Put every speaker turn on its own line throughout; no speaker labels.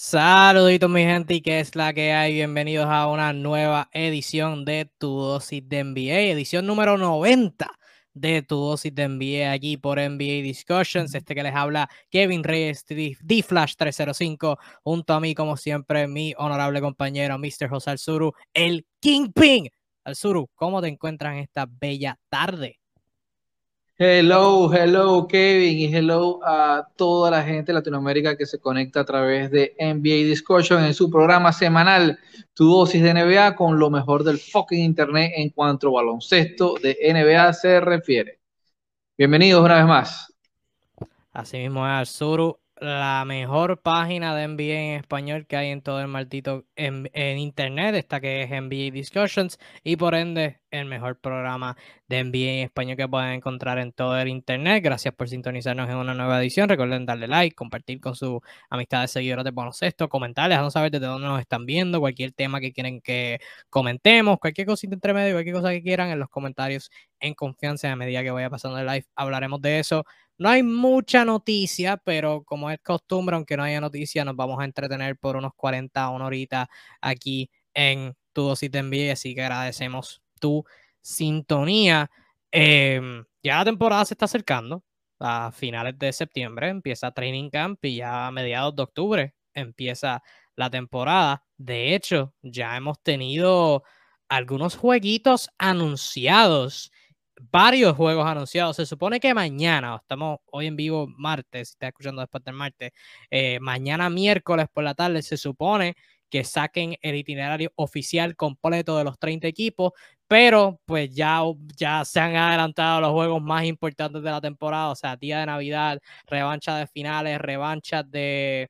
Saluditos mi gente y que es la que hay. Bienvenidos a una nueva edición de Tu Dosis de NBA, edición número 90 de Tu Dosis de NBA aquí por NBA Discussions. Este que les habla Kevin Reyes, D-Flash 305, junto a mí como siempre mi honorable compañero Mr. José Alzuru, el Kingpin. Alzuru, ¿cómo te encuentras en esta bella tarde?
Hello, hello Kevin y hello a toda la gente de Latinoamérica que se conecta a través de NBA Discussion en su programa semanal Tu dosis de NBA con lo mejor del fucking internet en cuanto a baloncesto de NBA se refiere. Bienvenidos una vez más.
Así mismo es la mejor página de NBA en español que hay en todo el maldito en, internet, esta que es NBA Discussions, y por ende el mejor programa de NBA en español que pueden encontrar en todo el internet. Gracias por sintonizarnos en una nueva edición. Recuerden darle like, compartir con su amistad de seguidores de baloncesto, comentarles, no saber desde dónde nos están viendo, cualquier tema que quieren que comentemos, cualquier cosita entre medio, cualquier cosa que quieran en los comentarios en confianza. A medida que vaya pasando el live, hablaremos de eso. No hay mucha noticia, pero como es costumbre, aunque no haya noticia, nos vamos a entretener por unos 40 o una horita aquí en Tu Dosis de NBA, así que agradecemos tu sintonía. Em, ya la temporada se está acercando, a finales de septiembre empieza Training Camp y ya a mediados de octubre empieza la temporada. De hecho, ya hemos tenido algunos jueguitos anunciados varios juegos anunciados. Se supone que mañana, estamos hoy en vivo martes, si está escuchando después del martes, eh, mañana miércoles por la tarde se supone que saquen el itinerario oficial completo de los 30 equipos, pero pues ya, ya se han adelantado los juegos más importantes de la temporada, o sea, día de Navidad, revancha de finales, revanchas de,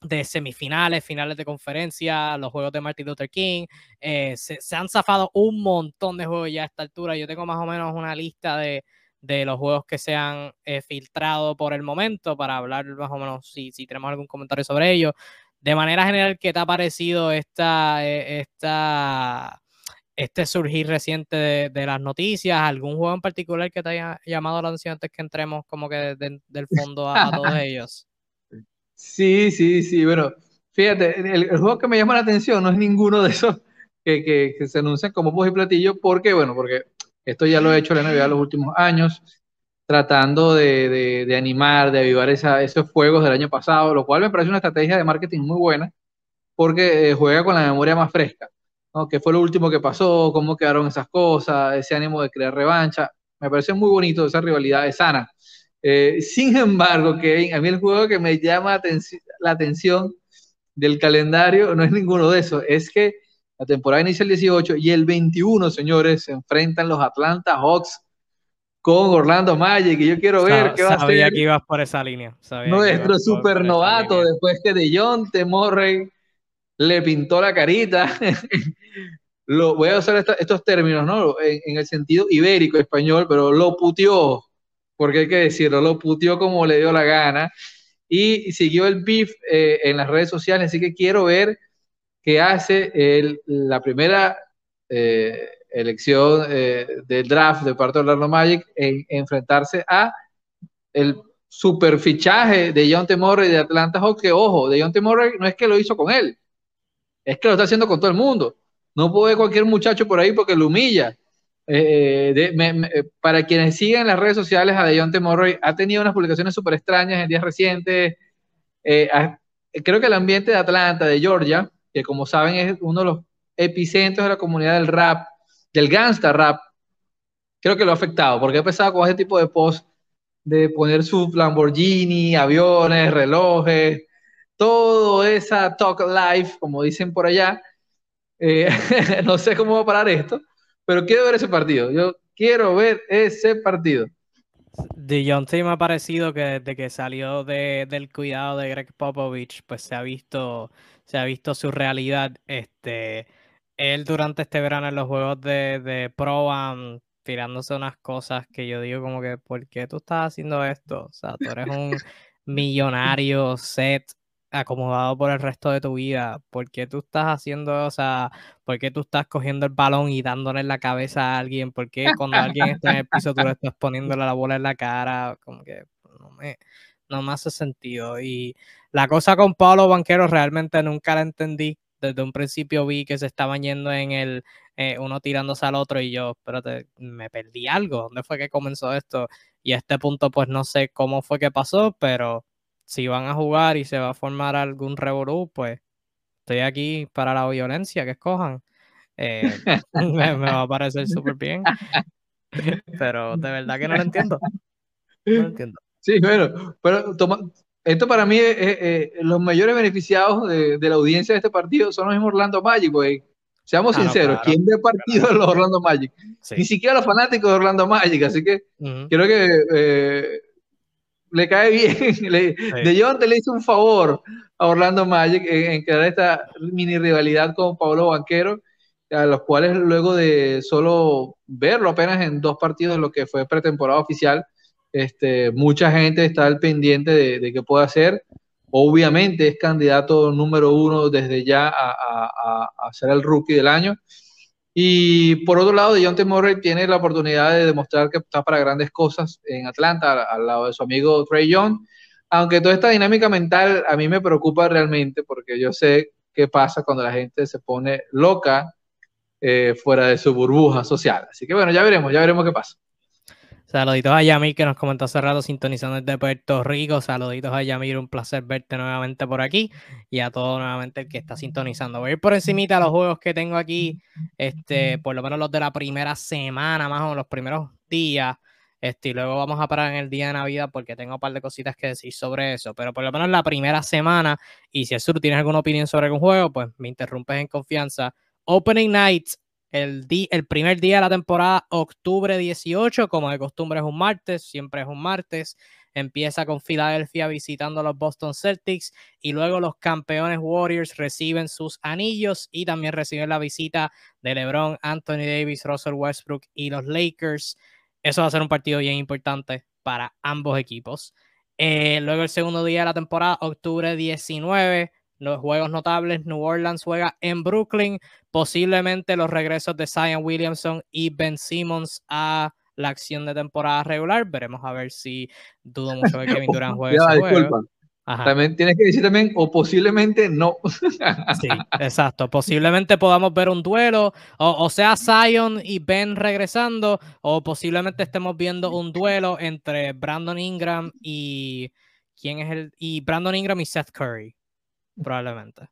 de semifinales, finales de conferencia, los juegos de Martin Luther King. Eh, se, han zafado un montón de juegos ya a esta altura. Yo tengo más o menos una lista de, los juegos que se han eh, filtrado por el momento para hablar más o menos si, si tenemos algún comentario sobre ello. De manera general, ¿qué te ha parecido esta, eh, esta, este surgir reciente de, las noticias? ¿Algún juego en particular que te haya llamado la atención antes que entremos como que del fondo a todos ellos?
Sí, sí, sí. Bueno, fíjate, el, juego que me llama la atención no es ninguno de esos que, se anuncian como voz y platillo, porque, bueno, porque esto ya lo he hecho la NBA los últimos años, tratando de, animar, de avivar esos juegos del año pasado, lo cual me parece una estrategia de marketing muy buena, porque eh, juega con la memoria más fresca, ¿no? ¿Qué fue lo último que pasó? ¿Cómo quedaron esas cosas? Ese ánimo de crear revancha. Me parece muy bonito, esa rivalidad es sana. Eh, sin embargo, que a mí el juego que me llama la atención del calendario no es ninguno de esos, es que la temporada inicia el 18 y el 21, señores, se enfrentan los Atlanta Hawks con Orlando Magic y yo quiero ver qué va a
ser. que ibas por esa línea.
nuestro supernovato después que de John Temorrey le pintó la carita. lo, voy a usar estos términos, ¿no? En, en, el sentido ibérico, español, pero lo puteó porque hay que decirlo, lo puteó como le dio la gana y siguió el beef eh, en las redes sociales, así que quiero ver qué hace la primera eh, elección eh, del draft de parte de Orlando Magic en, enfrentarse a el super fichaje de John T. De Atlanta Hawks, que ojo, de John T. No es que lo hizo con él, es que lo está haciendo con todo el mundo. No puede cualquier muchacho por ahí porque lo humilla. Eh, eh, para quienes siguen las redes sociales a Deontay Murray, ha tenido unas publicaciones súper extrañas en días recientes. Eh, creo que el ambiente de Atlanta, de Georgia, que como saben es uno de los epicentros de la comunidad del rap, del gangsta rap, creo que lo ha afectado, porque ha empezado con ese tipo de post de poner su Lamborghini, aviones, relojes, todo esa talk life, como dicen por allá. no sé cómo va a parar esto, pero quiero ver ese partido. Yo quiero ver ese partido.
De John T me ha parecido que desde que salió del cuidado de Greg Popovich, pues se ha visto, se ha visto su realidad. Este, él durante este verano en los juegos de, de Pro Am, tirándose unas cosas que yo digo como que, ¿por qué tú estás haciendo esto? O sea, tú eres un millonario set acomodado por el resto de tu vida. ¿Por qué tú estás haciendo, o sea, por qué tú estás cogiendo el balón y dándole en la cabeza a alguien? ¿Por qué cuando alguien está en el piso tú le estás poniéndole la bola en la cara? Como que no me, no me hace sentido. Y la cosa con Pablo Banquero realmente nunca la entendí. Desde un principio vi que se estaban yendo en el eh, uno tirándose al otro y yo, espérate, me perdí algo. ¿Dónde fue que comenzó esto? Y a este punto, pues no sé cómo fue que pasó, pero si van a jugar y se va a formar algún revolú, pues estoy aquí para la violencia que escojan. Eh, me, va a parecer súper bien. Pero de verdad que no lo entiendo. No lo entiendo.
Sí, bueno, pero toma, esto para mí, es, los mayores beneficiados de, la audiencia de este partido son los mismos Orlando Magic, pues. Seamos ah, sinceros, ¿quién ve partido de los Orlando Magic? Ni siquiera los fanáticos de Orlando Magic, así que creo que eh, le cae bien. De John te le hizo un favor a Orlando Magic en, crear esta mini rivalidad con Pablo Banquero, a los cuales luego de solo verlo apenas en dos partidos de lo que fue pretemporada oficial, este, mucha gente está al pendiente de, qué puede hacer. Obviamente es candidato número uno desde ya a, a ser el rookie del año. Y por otro lado, Dejounte Murray tiene la oportunidad de demostrar que está para grandes cosas en Atlanta, al lado de su amigo Trey Young. Aunque toda esta dinámica mental a mí me preocupa realmente porque yo sé qué pasa cuando la gente se pone loca eh, fuera de su burbuja social. Así que bueno, ya veremos, ya veremos qué pasa.
Saluditos a Yamir que nos comentó hace rato sintonizando desde Puerto Rico. Saluditos a Yamir, un placer verte nuevamente por aquí y a todo nuevamente el que está sintonizando. Voy a ir por encimita los juegos que tengo aquí, este, por lo menos los de la primera semana, más o menos los primeros días. Este, y luego vamos a parar en el día de Navidad porque tengo un par de cositas que decir sobre eso. Pero por lo menos la primera semana, y si el sur tienes alguna opinión sobre algún juego, pues me interrumpes en confianza. Opening Night el, el primer día de la temporada, octubre 18, como de costumbre es un martes, siempre es un martes. Empieza con Filadelfia visitando a los Boston Celtics y luego los campeones Warriors reciben sus anillos y también reciben la visita de LeBron, Anthony Davis, Russell Westbrook y los Lakers. Eso va a ser un partido bien importante para ambos equipos. Eh, luego el segundo día de la temporada, octubre 19, los juegos notables, New Orleans juega en Brooklyn, posiblemente los regresos de Zion Williamson y Ben Simmons a la acción de temporada regular. Veremos a ver si dudo mucho de Kevin Durant juegue ese juego.
También tienes que decir también, o posiblemente no.
Sí, exacto. Posiblemente podamos ver un duelo, o, sea, Zion y Ben regresando, o posiblemente estemos viendo un duelo entre Brandon Ingram y. ¿Quién es el? Y Brandon Ingram y Seth Curry. Probablemente.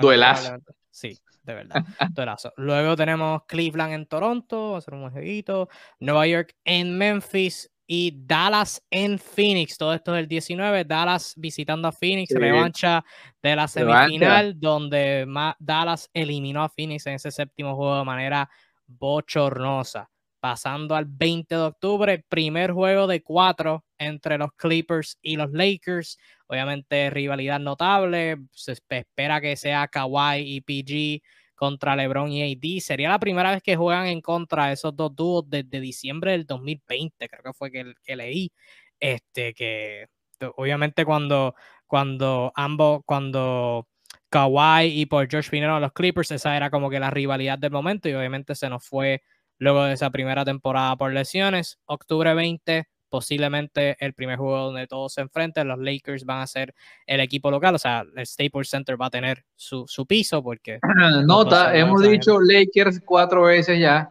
Duelazo.
Sí, de verdad. Duelazo. Luego tenemos Cleveland en Toronto, va a ser un jueguito. Nueva York en Memphis y Dallas en Phoenix. Todo esto es el 19. Dallas visitando a Phoenix, revancha de la semifinal, donde Dallas eliminó a Phoenix en ese séptimo juego de manera bochornosa. Pasando al 20 de octubre, primer juego de cuatro entre los Clippers y los Lakers. Obviamente, rivalidad notable. Se espera que sea Kawhi y PG contra LeBron y AD. Sería la primera vez que juegan en contra de esos dos dúos desde diciembre del 2020, creo que fue que, que leí. Este, que obviamente cuando, cuando ambos, cuando Kawhi y por George vinieron a los Clippers, esa era como que la rivalidad del momento y obviamente se nos fue luego de esa primera temporada por lesiones. Octubre 20, posiblemente el primer juego donde todos se enfrenten. Los Lakers van a ser el equipo local, o sea, el Staples Center va a tener su, piso porque...
Nota, hemos dicho Lakers cuatro veces ya.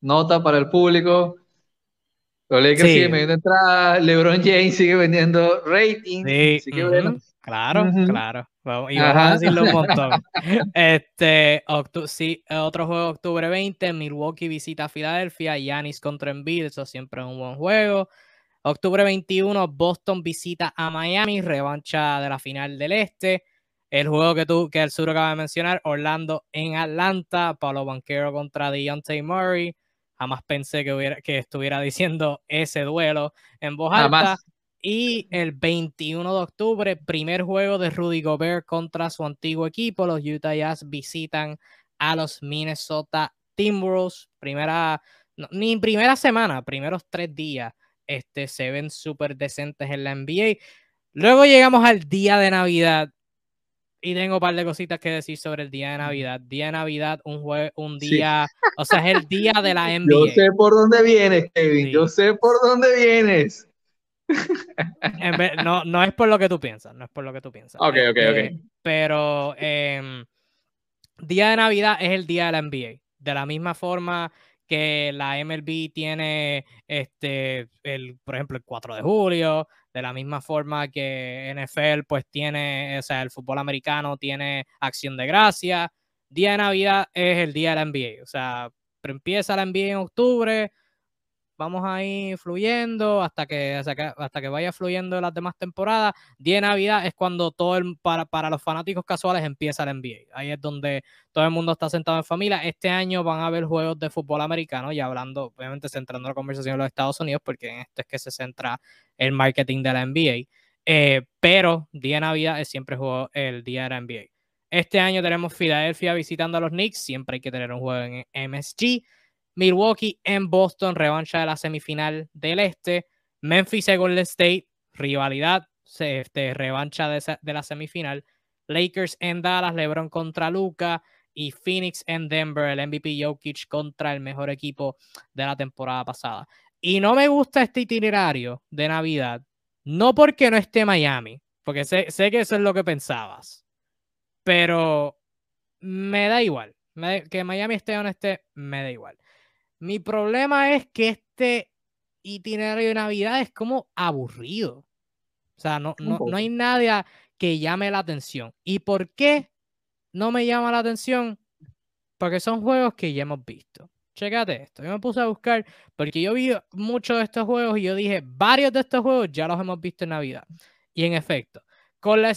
Nota para el público. Los Lakers siguen vendiendo entradas, LeBron James sigue vendiendo rating. Sí.
Claro, claro. y vamos a decirlo un montón. Este, sí, otro juego octubre 20, Milwaukee visita a Filadelfia, Yanis contra Embiid, eso siempre es un buen juego. Octubre 21, Boston visita a Miami, revancha de la final del Este. El juego que tú, que el sur acaba de mencionar, Orlando en Atlanta, Pablo Banquero contra Deontay Murray. Jamás pensé que, hubiera, que estuviera diciendo ese duelo en voz alta. Y el 21 de octubre, primer juego de Rudy Gobert contra su antiguo equipo. Los Utah Jazz visitan a los Minnesota Timberwolves. Primera, ni primera semana, primeros tres días, este, se ven súper decentes en la NBA. Luego llegamos al día de Navidad. Y tengo un par de cositas que decir sobre el día de Navidad. Día de Navidad, un, un día, o sea, es el día de la NBA.
Yo sé por dónde vienes, Kevin. Yo sé por dónde vienes.
No, no es por lo que tú piensas, no es por lo que tú piensas.
Ok, ok, ok.
Este, pero em, día de Navidad es el día de la NBA. De la misma forma que la MLB tiene, este, el, por ejemplo, el 4 de julio, de la misma forma que NFL, pues tiene, o sea, el fútbol americano tiene acción de gracia. Día de Navidad es el día de la NBA. O sea, empieza la NBA en octubre, vamos ahí fluyendo hasta que, hasta que, hasta que vaya fluyendo las demás temporadas. Día de Navidad es cuando todo el, para, para los fanáticos casuales empieza la NBA. Ahí es donde todo el mundo está sentado en familia. Este año van a haber juegos de fútbol americano, y hablando, obviamente centrando la conversación en los Estados Unidos, porque en esto es que se centra el marketing de la NBA. Eh, pero día de Navidad es siempre juego el día de la NBA. Este año tenemos Filadelfia visitando a los Knicks, siempre hay que tener un juego en MSG. Milwaukee en Boston, revancha de la semifinal del Este. Memphis y Golden State, rivalidad, este, revancha de, la semifinal. Lakers en Dallas, LeBron contra Luca. Y Phoenix en Denver, el MVP Jokic contra el mejor equipo de la temporada pasada. Y no me gusta este itinerario de Navidad, no porque no esté Miami, porque sé, que eso es lo que pensabas, pero me da igual. que Miami esté o no esté, me da igual. Mi problema es que este itinerario de Navidad es como aburrido. O sea, no, no, no, hay nadie que llame la atención. ¿Y por qué no me llama la atención? Porque son juegos que ya hemos visto. Chécate esto. Yo me puse a buscar porque yo vi muchos de estos juegos y yo dije, varios de estos juegos ya los hemos visto en Navidad. Y en efecto, con la,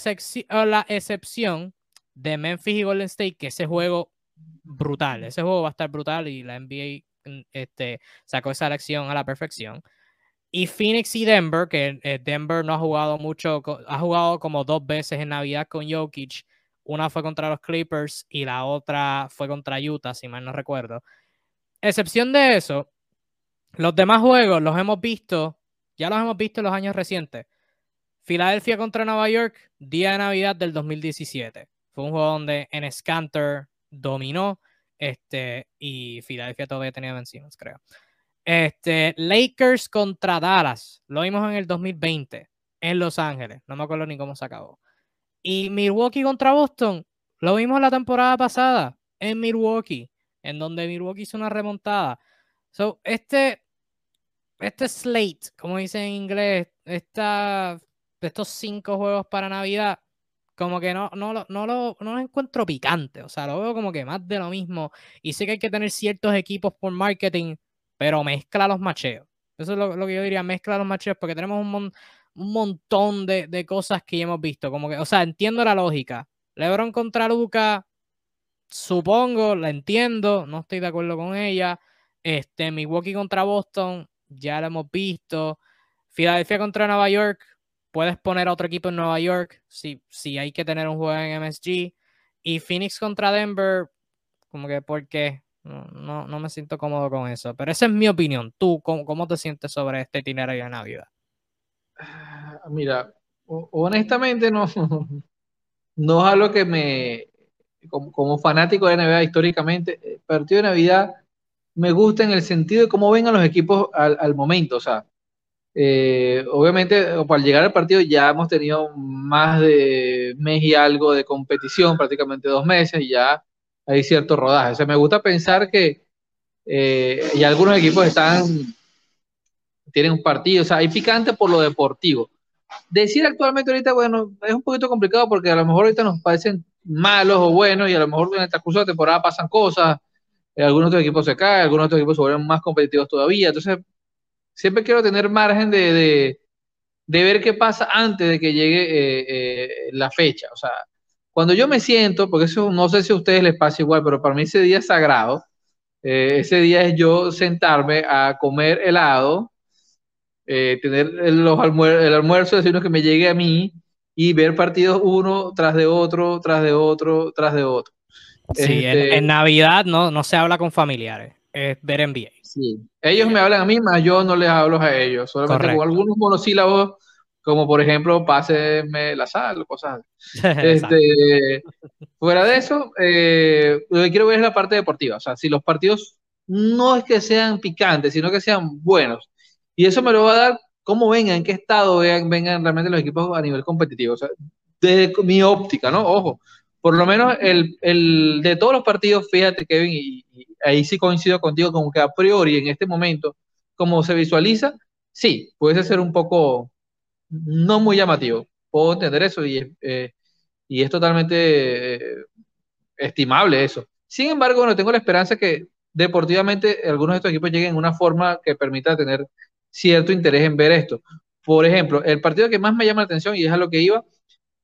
la excepción de Memphis y Golden State, que ese juego brutal, ese juego va a estar brutal y la NBA este, sacó esa elección a la perfección. Y Phoenix y Denver, que eh, Denver no ha jugado mucho, ha jugado como dos veces en Navidad con Jokic. Una fue contra los Clippers y la otra fue contra Utah, si mal no recuerdo. Excepción de eso, los demás juegos los hemos visto, ya los hemos visto en los años recientes. Filadelfia contra Nueva York, día de Navidad del 2017. Fue un juego donde en Scanter dominó este, y Filadelfia todavía tenía Ben creo. Este, Lakers contra Dallas. Lo vimos en el 2020 en Los Ángeles. No me acuerdo ni cómo se acabó. Y Milwaukee contra Boston. Lo vimos la temporada pasada en Milwaukee, en donde Milwaukee hizo una remontada. So, este, este slate, como dicen en inglés, esta, estos cinco juegos para Navidad, como que no, no, no, no, lo, no lo encuentro picante, o sea, lo veo como que más de lo mismo. Y sé que hay que tener ciertos equipos por marketing, pero mezcla los macheos. Eso es lo, que yo diría, mezcla los macheos, porque tenemos un, un montón de, de, cosas que ya hemos visto. Como que, o sea, entiendo la lógica. LeBron contra Luca, supongo, la entiendo, no estoy de acuerdo con ella. Este, Milwaukee contra Boston, ya lo hemos visto. Filadelfia contra Nueva York, puedes poner a otro equipo en Nueva York si, si hay que tener un juego en MSG. Y Phoenix contra Denver, como que porque no, no, me siento cómodo con eso. Pero esa es mi opinión. ¿Tú cómo, te sientes sobre este itinerario de Navidad?
Ah, mira, honestamente no, no es algo que me, como, fanático de Navidad históricamente, el partido de Navidad me gusta en el sentido de cómo vengan los equipos al, al momento. O sea, eh, obviamente, al llegar al partido ya hemos tenido más de mes y algo de competición, prácticamente dos meses, y ya hay cierto rodaje. O sea, me gusta pensar que eh, algunos equipos están, tienen un partido, o sea, hay picante por lo deportivo. Decir actualmente ahorita, bueno, es un poquito complicado porque a lo mejor ahorita nos parecen malos o buenos y a lo mejor en el transcurso de temporada pasan cosas, eh, algunos otros equipos se caen, algunos otros equipos se vuelven más competitivos todavía, entonces siempre quiero tener margen de, ver qué pasa antes de que llegue eh, eh, la fecha. O sea, cuando yo me siento, porque eso no sé si a ustedes les pasa igual, pero para mí ese día es sagrado. Eh, ese día es yo sentarme a comer helado, tener el, los el almuerzo, decirnos que me llegue a mí y ver partidos uno tras de otro, tras de otro, tras de otro.
Sí, en, este Navidad no, no se habla con familiares, es ver NBA.
Sí. Ellos me hablan a mí, más yo no les hablo a ellos. Solamente con algunos monosílabos, como por ejemplo, páseme la sal, cosas este, fuera de eso, eh, lo que quiero ver es la parte deportiva. O sea, si los partidos no es que sean picantes, sino que sean buenos. Y eso me lo va a dar cómo vengan, en qué estado vengan, realmente los equipos a nivel competitivo. O sea, desde mi óptica, ¿no? Ojo, por lo menos el, el de todos los partidos, fíjate, Kevin, y, ahí sí coincido contigo, como que a priori en este momento, como se visualiza, sí, puede ser un poco no muy llamativo. Puedo entender eso y, eh, y es totalmente eh, estimable eso. Sin embargo, bueno, tengo la esperanza que deportivamente algunos de estos equipos lleguen en una forma que permita tener cierto interés en ver esto. Por ejemplo, el partido que más me llama la atención y es a lo que iba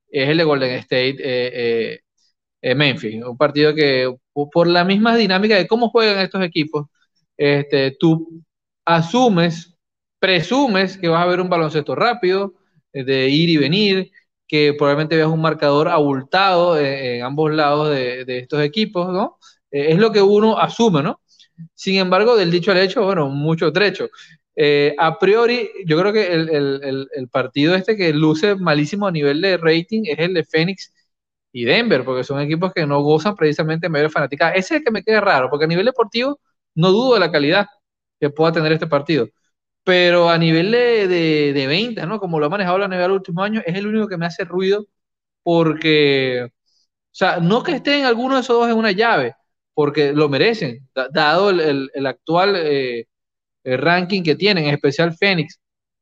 es el de Golden State eh, eh, Memphis, un partido que por la misma dinámica de cómo juegan estos equipos, este, tú asumes, presumes que vas a ver un baloncesto rápido, eh, de ir y venir, que probablemente veas un marcador abultado en, ambos lados de, estos equipos, ¿no? es lo que uno asume, ¿no? Sin embargo, del dicho al hecho, bueno, mucho trecho. Eh, a priori, yo creo que el, partido este que luce malísimo a nivel de rating es el de Phoenix y Denver, porque son equipos que no gozan precisamente de mayor fanática. Ese es el que me queda raro, porque a nivel deportivo no dudo de la calidad que pueda tener este partido. Pero a nivel de, de, ventas, ¿no? Como lo ha manejado la NBA los últimos años, es el único que me hace ruido porque, o sea, no que estén alguno de esos dos en una llave, porque lo merecen, dado el, actual eh, el ranking que tienen, en especial Phoenix.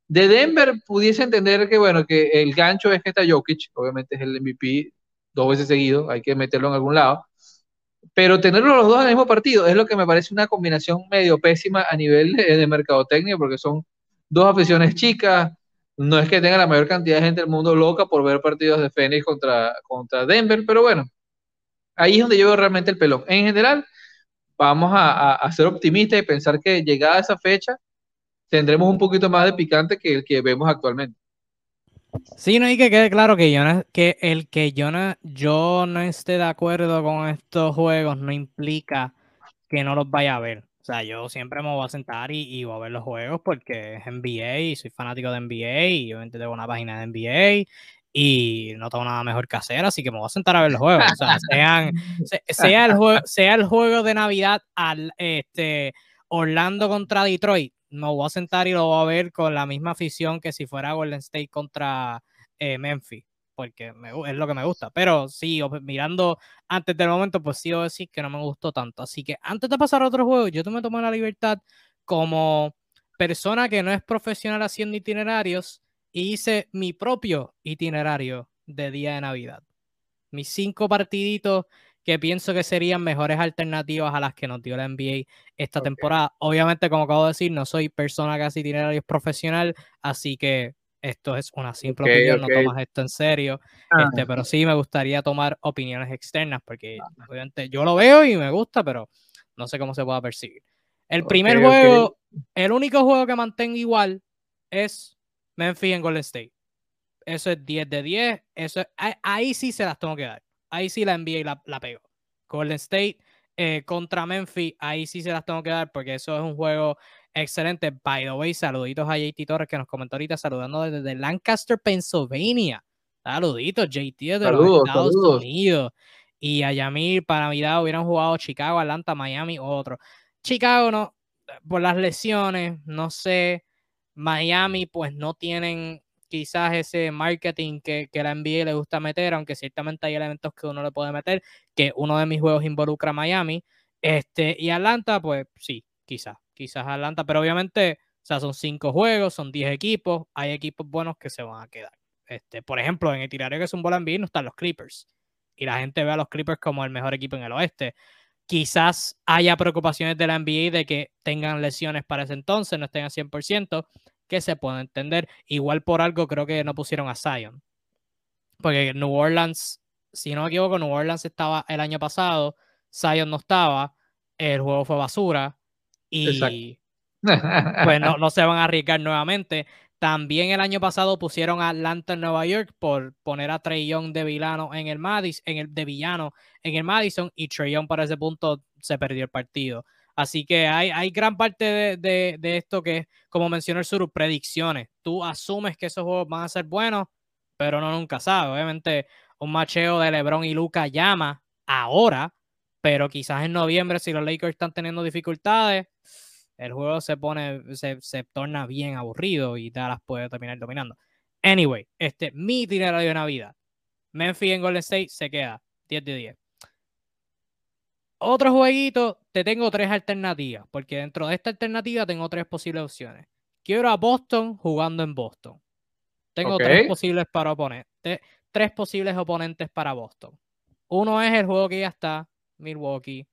De Denver pudiese entender que, bueno, que el gancho es que está Jokic, obviamente es el MVP dos veces seguido, hay que meterlo en algún lado, pero tenerlo los dos en el mismo partido es lo que me parece una combinación medio pésima a nivel de, mercadotecnia, porque son dos aficiones chicas, no es que tenga la mayor cantidad de gente del mundo loca por ver partidos de Phoenix contra, contra Denver, pero bueno, ahí es donde yo veo realmente el pelón. En general, vamos a, ser optimistas y pensar que llegada esa fecha tendremos un poquito más de picante que el que vemos actualmente.
Sí, no hay que quede claro que yo no, que el que yo no, yo no esté de acuerdo con estos juegos no implica que no los vaya a ver. O sea, yo siempre me voy a sentar y, voy a ver los juegos porque es NBA y soy fanático de NBA y obviamente tengo una página de NBA y no tengo nada mejor que hacer, así que me voy a sentar a ver los juegos. O sea, sean, sea, el juego, sea el juego de Navidad al este, Orlando contra Detroit, me voy a sentar y lo voy a ver con la misma afición que si fuera Golden State contra eh, Memphis, porque es lo que me gusta. Pero sí, mirando antes del momento, pues sí, a decir que no me gustó tanto. Así que antes de pasar a otro juego, yo me tomé la libertad como persona que no es profesional haciendo itinerarios y hice mi propio itinerario de día de Navidad. Mis cinco partiditos que pienso que serían mejores alternativas a las que nos dio la NBA esta temporada. Obviamente, como acabo de decir, no soy persona que hace itinerarios profesional, así que esto es una simple opinión, no tomas esto en serio, ah. este, pero sí me gustaría tomar opiniones externas, porque ah. obviamente yo lo veo y me gusta, pero no sé cómo se pueda percibir. El primer juego, el único juego que mantengo igual es Memphis en Golden State. Eso es 10 de 10. Eso ahí, sí se las tengo que dar. Ahí sí la envié y la, la pego. Golden State eh, contra Memphis, ahí sí se las tengo que dar porque eso es un juego excelente. By the way, saluditos a JT Torres que nos comentó ahorita saludando desde Lancaster, Pennsylvania. Saluditos, JT desde los Estados Unidos. Y a Yamir, para Navidad hubieran jugado Chicago, Atlanta, Miami, otro. Chicago no, por las lesiones, no sé. Miami pues no tienen quizás ese marketing que, que la NBA le gusta meter, aunque ciertamente hay elementos que uno le puede meter, que uno de mis juegos involucra a Miami. Este, y Atlanta, pues sí, quizás, quizás Atlanta, pero obviamente, o sea, son cinco juegos, son diez equipos, hay equipos buenos que se van a quedar. Este, por ejemplo, en el tirario que es un bola no están los Clippers. Y la gente ve a los Clippers como el mejor equipo en el oeste. Quizás haya preocupaciones de la NBA de que tengan lesiones para ese entonces, no estén al 100%, que se puede entender. Igual por algo creo que no pusieron a Zion. Porque New Orleans, si no me equivoco, New Orleans estaba el año pasado, Zion no estaba, el juego fue basura y pues no, no se van a arriesgar nuevamente. También el año pasado pusieron a Atlanta en Nueva York por poner a Trey Young de villano en el Madison, en el de villano en el Madison y Trey Young para ese punto se perdió el partido. Así que hay, hay gran parte de, de, esto que, como mencionó el Suru, predicciones. Tú asumes que esos juegos van a ser buenos, pero no nunca sabes. Obviamente, un macheo de LeBron y Luca llama ahora, pero quizás en noviembre, si los Lakers están teniendo dificultades, el juego se pone, se, se torna bien aburrido y Dallas puede terminar dominando. Anyway, este, mi itinerario de Navidad. Memphis en Golden State se queda 10 de 10. Otro jueguito, te tengo tres alternativas, porque dentro de esta alternativa tengo tres posibles opciones. Quiero a Boston jugando en Boston. Tengo tres posibles para oponentes, tres posibles oponentes para Boston. Uno es el juego que ya está, Milwaukee.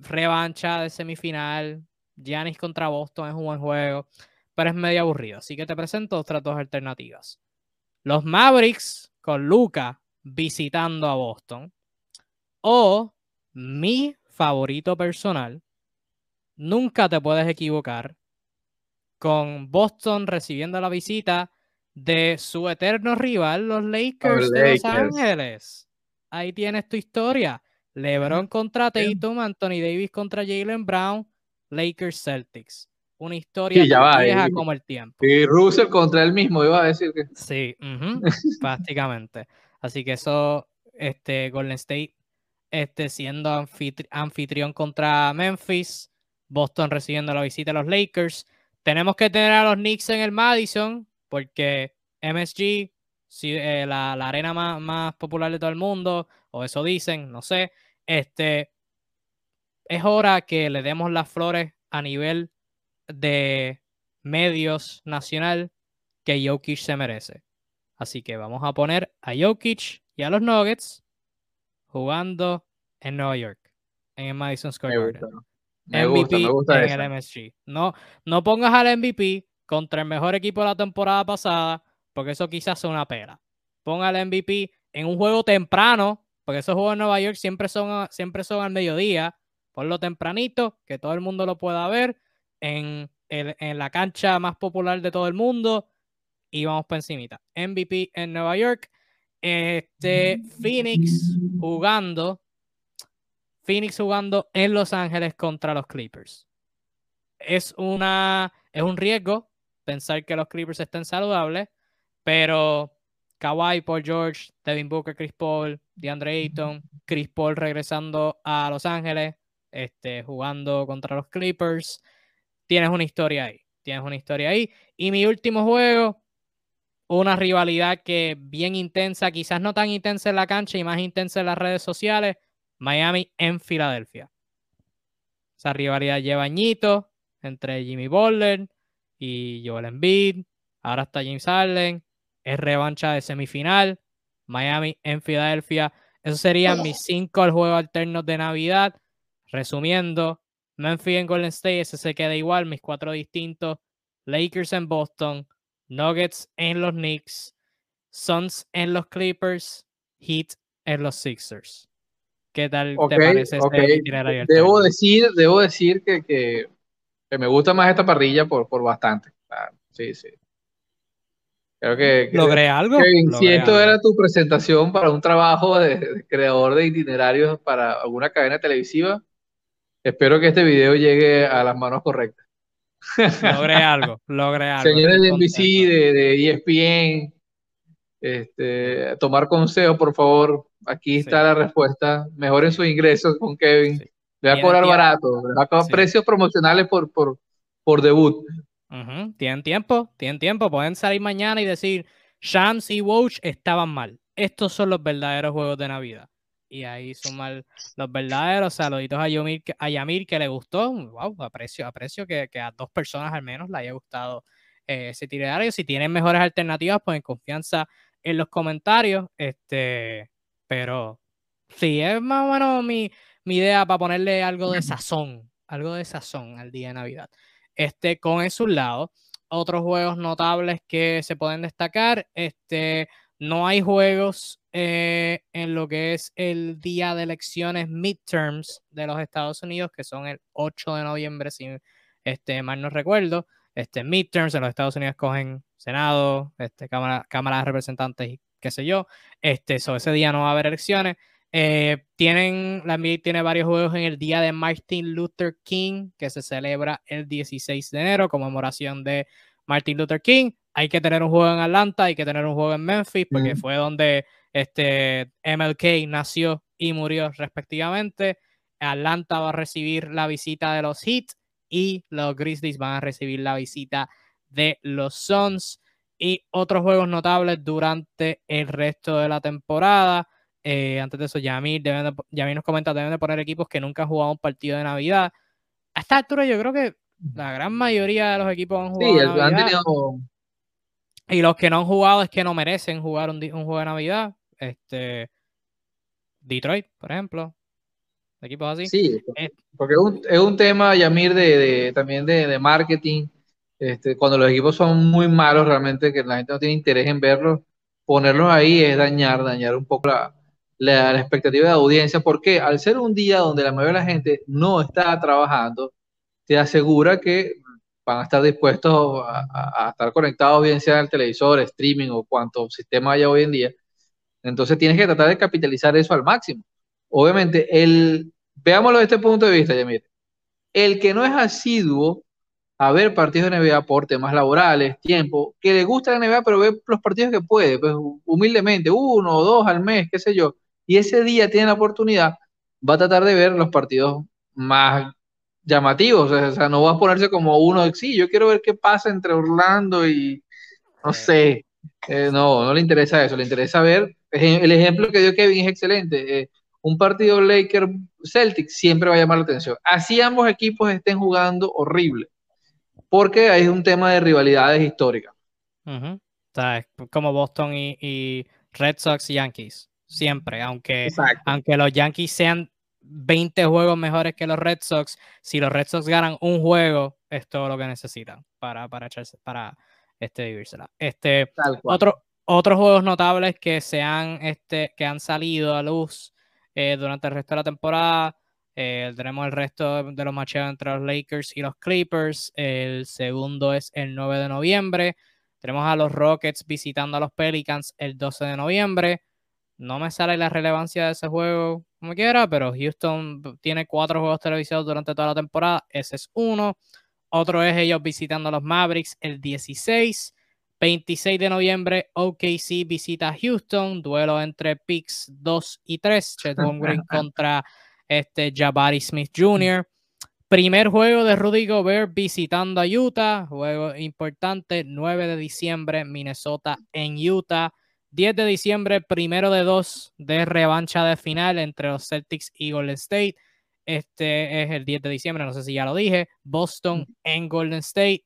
Revancha de semifinal. Giannis contra Boston es un buen juego, pero es medio aburrido. Así que te presento otras dos alternativas. Los Mavericks con Luca visitando a Boston. O mi favorito personal, nunca te puedes equivocar, con Boston recibiendo la visita de su eterno rival, los Lakers, de Los Ángeles. Ahí tienes tu historia. LeBron contra Tatum, Anthony Davis contra Jalen Brown, Lakers Celtics. Una historia vieja como el tiempo.
Y Russell contra él mismo, iba a decir que.
Sí, prácticamente. Así que eso, este, Golden State este, siendo anfitrión contra Memphis, Boston recibiendo la visita de los Lakers. Tenemos que tener a los Knicks en el Madison, porque MSG, eh, la, arena más, popular de todo el mundo, o eso dicen, no sé, este, es hora que le demos las flores a nivel de medios nacional que Jokic se merece. Así que vamos a poner a Jokic y a los Nuggets jugando en Nueva York, en el Madison Square Garden. MVP en el MSG. No, no pongas al MVP contra el mejor equipo de la temporada pasada, porque eso quizás sea una pera. Ponga al MVP en un juego temprano, porque esos juegos en Nueva York siempre son, siempre son al mediodía. Ponlo tempranito, que todo el mundo lo pueda ver en, en la cancha más popular de todo el mundo. Y vamos por encimita. MVP en Nueva York. Este, Phoenix jugando Phoenix jugando en Los Ángeles contra los Clippers. Es, una, es un riesgo pensar que los Clippers estén saludables, pero Kawhi, Paul George, Devin Booker, Chris Paul, DeAndre Ayton, Chris Paul regresando a Los Ángeles, este, jugando contra los Clippers. Tienes una historia ahí. Tienes una historia ahí. Y mi último juego, una rivalidad que bien intensa, quizás no tan intensa en la cancha y más intensa en las redes sociales. Miami en Filadelfia. Esa rivalidad lleva añitos entre Jimmy Butler y Joel Embiid. Ahora está James Harden. Es revancha de semifinal. Miami en Filadelfia. Esos serían mis cinco juegos alternos de Navidad. Resumiendo, Memphis en Golden State, ese se queda igual, mis cuatro distintos. Lakers en Boston, Nuggets en los Knicks, Suns en los Clippers, Heat en los Sixers. ¿Qué tal te parece este itinerario?
Debo decir, debo decir que, que, me gusta más esta parrilla por, por bastante. sí, sí.
Creo que, ¿Logré algo?
si esto era tu presentación para un trabajo de, creador de itinerarios para alguna cadena televisiva, espero que este video llegue a las manos correctas.
Logré algo, logré algo.
Señores de NBC, de, de ESPN, este, tomar consejo, por favor. Aquí está la respuesta. Mejoren sus ingresos con Kevin. Le va a cobrar barato. Le va a cobrar precios promocionales por, por, por debut.
Tienen tiempo, tienen tiempo. Pueden salir mañana y decir, Shams y Watch estaban mal. Estos son los verdaderos juegos de Navidad. Y ahí son mal los verdaderos. Saluditos a Yamir, a Yamir que le gustó. Wow, aprecio, aprecio que, que a dos personas al menos le haya gustado eh, ese itinerario. Si tienen mejores alternativas, pues en confianza en los comentarios. Este, pero sí, es más o menos mi, idea para ponerle algo de sazón, algo de sazón al día de Navidad. Este, con eso un lado. Otros juegos notables que se pueden destacar, este, no hay juegos eh, en lo que es el día de elecciones midterms de los Estados Unidos, que son el 8 de noviembre, si este, mal no recuerdo. Este, midterms en los Estados Unidos cogen Senado, este, Cámara, Cámara de Representantes y qué sé yo. Este, so, ese día no va a haber elecciones. Eh, tienen, la NBA tiene varios juegos en el día de Martin Luther King, que se celebra el 16 de enero, conmemoración de Martin Luther King. Hay que tener un juego en Atlanta, hay que tener un juego en Memphis, porque fue donde este, MLK nació y murió respectivamente. Atlanta va a recibir la visita de los Heat y los Grizzlies van a recibir la visita de los Suns. Y otros juegos notables durante el resto de la temporada. Eh, antes de eso, Yamir, deben nos comenta, deben de poner equipos que nunca han jugado un partido de Navidad. A esta altura yo creo que la gran mayoría de los equipos han jugado. Sí, Y los que no han jugado es que no merecen jugar un, un juego de Navidad. Este, Detroit, por ejemplo. Equipos así.
Sí, eh, porque es un, es un tema, Yamir, de, de también de, de marketing este, cuando los equipos son muy malos, realmente que la gente no tiene interés en verlos, ponerlos ahí es dañar, dañar un poco la, la, expectativa de audiencia, porque al ser un día donde la mayoría de la gente no está trabajando, te asegura que van a estar dispuestos a, estar conectados, bien sea al televisor, streaming o cuanto sistema haya hoy en día. Entonces tienes que tratar de capitalizar eso al máximo. Obviamente, el, veámoslo desde este punto de vista, Yamir. El que no es asiduo a ver partidos de NBA por temas laborales, tiempo, que le gusta la NBA, pero ve los partidos que puede, pues humildemente, uno o dos al mes, qué sé yo, y ese día tiene la oportunidad, va a tratar de ver los partidos más llamativos, o sea, no va a ponerse como uno, sí, yo quiero ver qué pasa entre Orlando y, no sé, eh, no, no le interesa eso, le interesa ver, el ejemplo que dio Kevin es excelente, eh, un partido Laker-Celtic siempre va a llamar la atención, así ambos equipos estén jugando horrible porque hay un tema de rivalidades históricas.
como Boston y, Red Sox y Yankees, siempre, aunque, aunque los Yankees sean 20 juegos mejores que los Red Sox, si los Red Sox ganan un juego, es todo lo que necesitan para, para echarse, para este, vivírsela. Este, otro, otros juegos notables que, se han, este, que han salido a luz eh, durante el resto de la temporada eh, tenemos el resto de los matches entre los Lakers y los Clippers. El segundo es el 9 de noviembre. Tenemos a los Rockets visitando a los Pelicans el 12 de noviembre. No me sale la relevancia de ese juego como quiera, pero Houston tiene cuatro juegos televisados durante toda la temporada. Ese es uno. Otro es ellos visitando a los Mavericks el 16. 26 de noviembre, OKC visita a Houston. Duelo entre Picks 2 y 3. Chet Green contra este Jabari Smith Jr. Primer juego de Rudy Gobert visitando a Utah, juego importante, 9 de diciembre, Minnesota en Utah. 10 de diciembre, primero de dos de revancha de final entre los Celtics y Golden State. Este es el 10 de diciembre, no sé si ya lo dije. Boston en Golden State.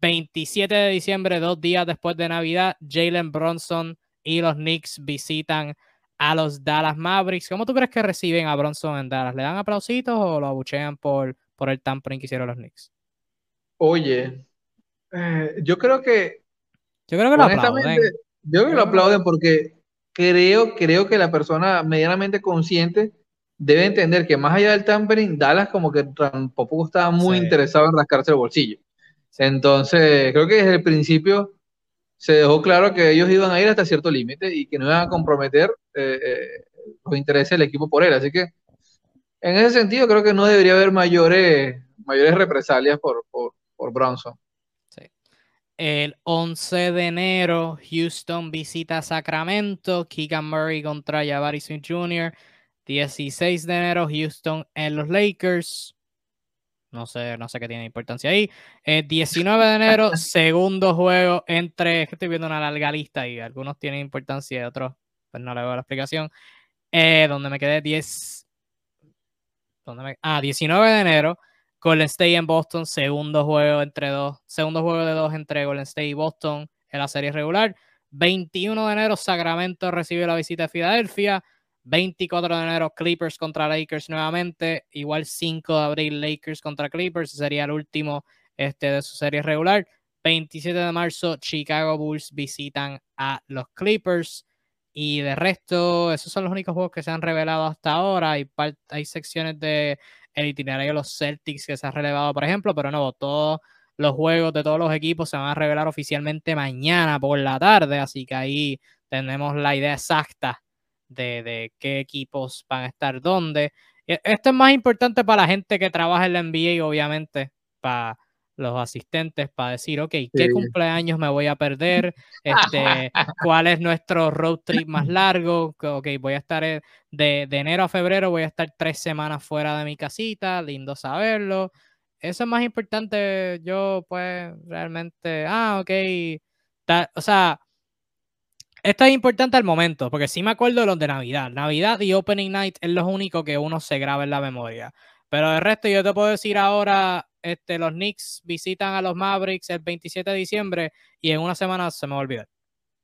27 de diciembre, dos días después de Navidad, Jalen Bronson y los Knicks visitan a los Dallas Mavericks. ¿Cómo tú crees que reciben a Bronson en Dallas? ¿Le dan aplausitos o lo abuchean por, por el tampering que hicieron los Knicks?
Oye, eh, yo creo que.
Yo creo que lo aplauden.
Yo que lo aplauden porque creo, creo que la persona medianamente consciente debe entender que más allá del tampering, Dallas como que tampoco estaba muy interesado en rascarse el bolsillo. Entonces, creo que desde el principio se dejó claro que ellos iban a ir hasta cierto límite y que no iban a comprometer eh, eh, los intereses del equipo por él. Así que en ese sentido creo que no debería haber mayores, mayores represalias por, por, por Bronson.
El 11 de enero, Houston visita Sacramento, Keegan Murray contra Jabari Smith Jr. 16 de enero, Houston en los Lakers. No sé, no sé qué tiene importancia ahí. 19 de enero, segundo juego entre. Es que estoy viendo una larga lista y algunos tienen importancia y otros, pues no le veo la explicación. Eh, donde me quedé 10. ¿dónde ah, 19 de enero, Golden State en Boston, segundo juego entre dos. Segundo juego de dos entre Golden State y Boston en la serie regular. 21 de enero, Sacramento recibe la visita de Filadelfia. 24 de enero, Clippers contra Lakers nuevamente. Igual 5 de abril, Lakers contra Clippers. Sería el último este, de su serie regular. 27 de marzo, Chicago Bulls visitan a los Clippers. Y de resto, esos son los únicos juegos que se han revelado hasta ahora. Hay, hay secciones de el itinerario de los Celtics que se han relevado, por ejemplo, pero no, todos los juegos de todos los equipos se van a revelar oficialmente mañana por la tarde. Así que ahí tenemos la idea exacta de, qué equipos van a estar dónde. E, esto es más importante para la gente que trabaja en la NBA, obviamente, para los asistentes, para decir, ok, ¿qué cumpleaños me voy a perder? Este, ¿Cuál es nuestro road trip más largo? Ok, voy a estar eh, de, enero a febrero, voy a estar tres semanas fuera de mi casita, lindo saberlo. eso es más importante. Yo, pues, realmente, ah, ok. o sea, esto es importante al momento, porque sí me acuerdo de los de Navidad. Navidad y Opening Night es lo único que uno se graba en la memoria. Pero de resto, yo te puedo decir ahora, este, los Knicks visitan a los Mavericks el 27 de diciembre y en una semana se me va a olvidar.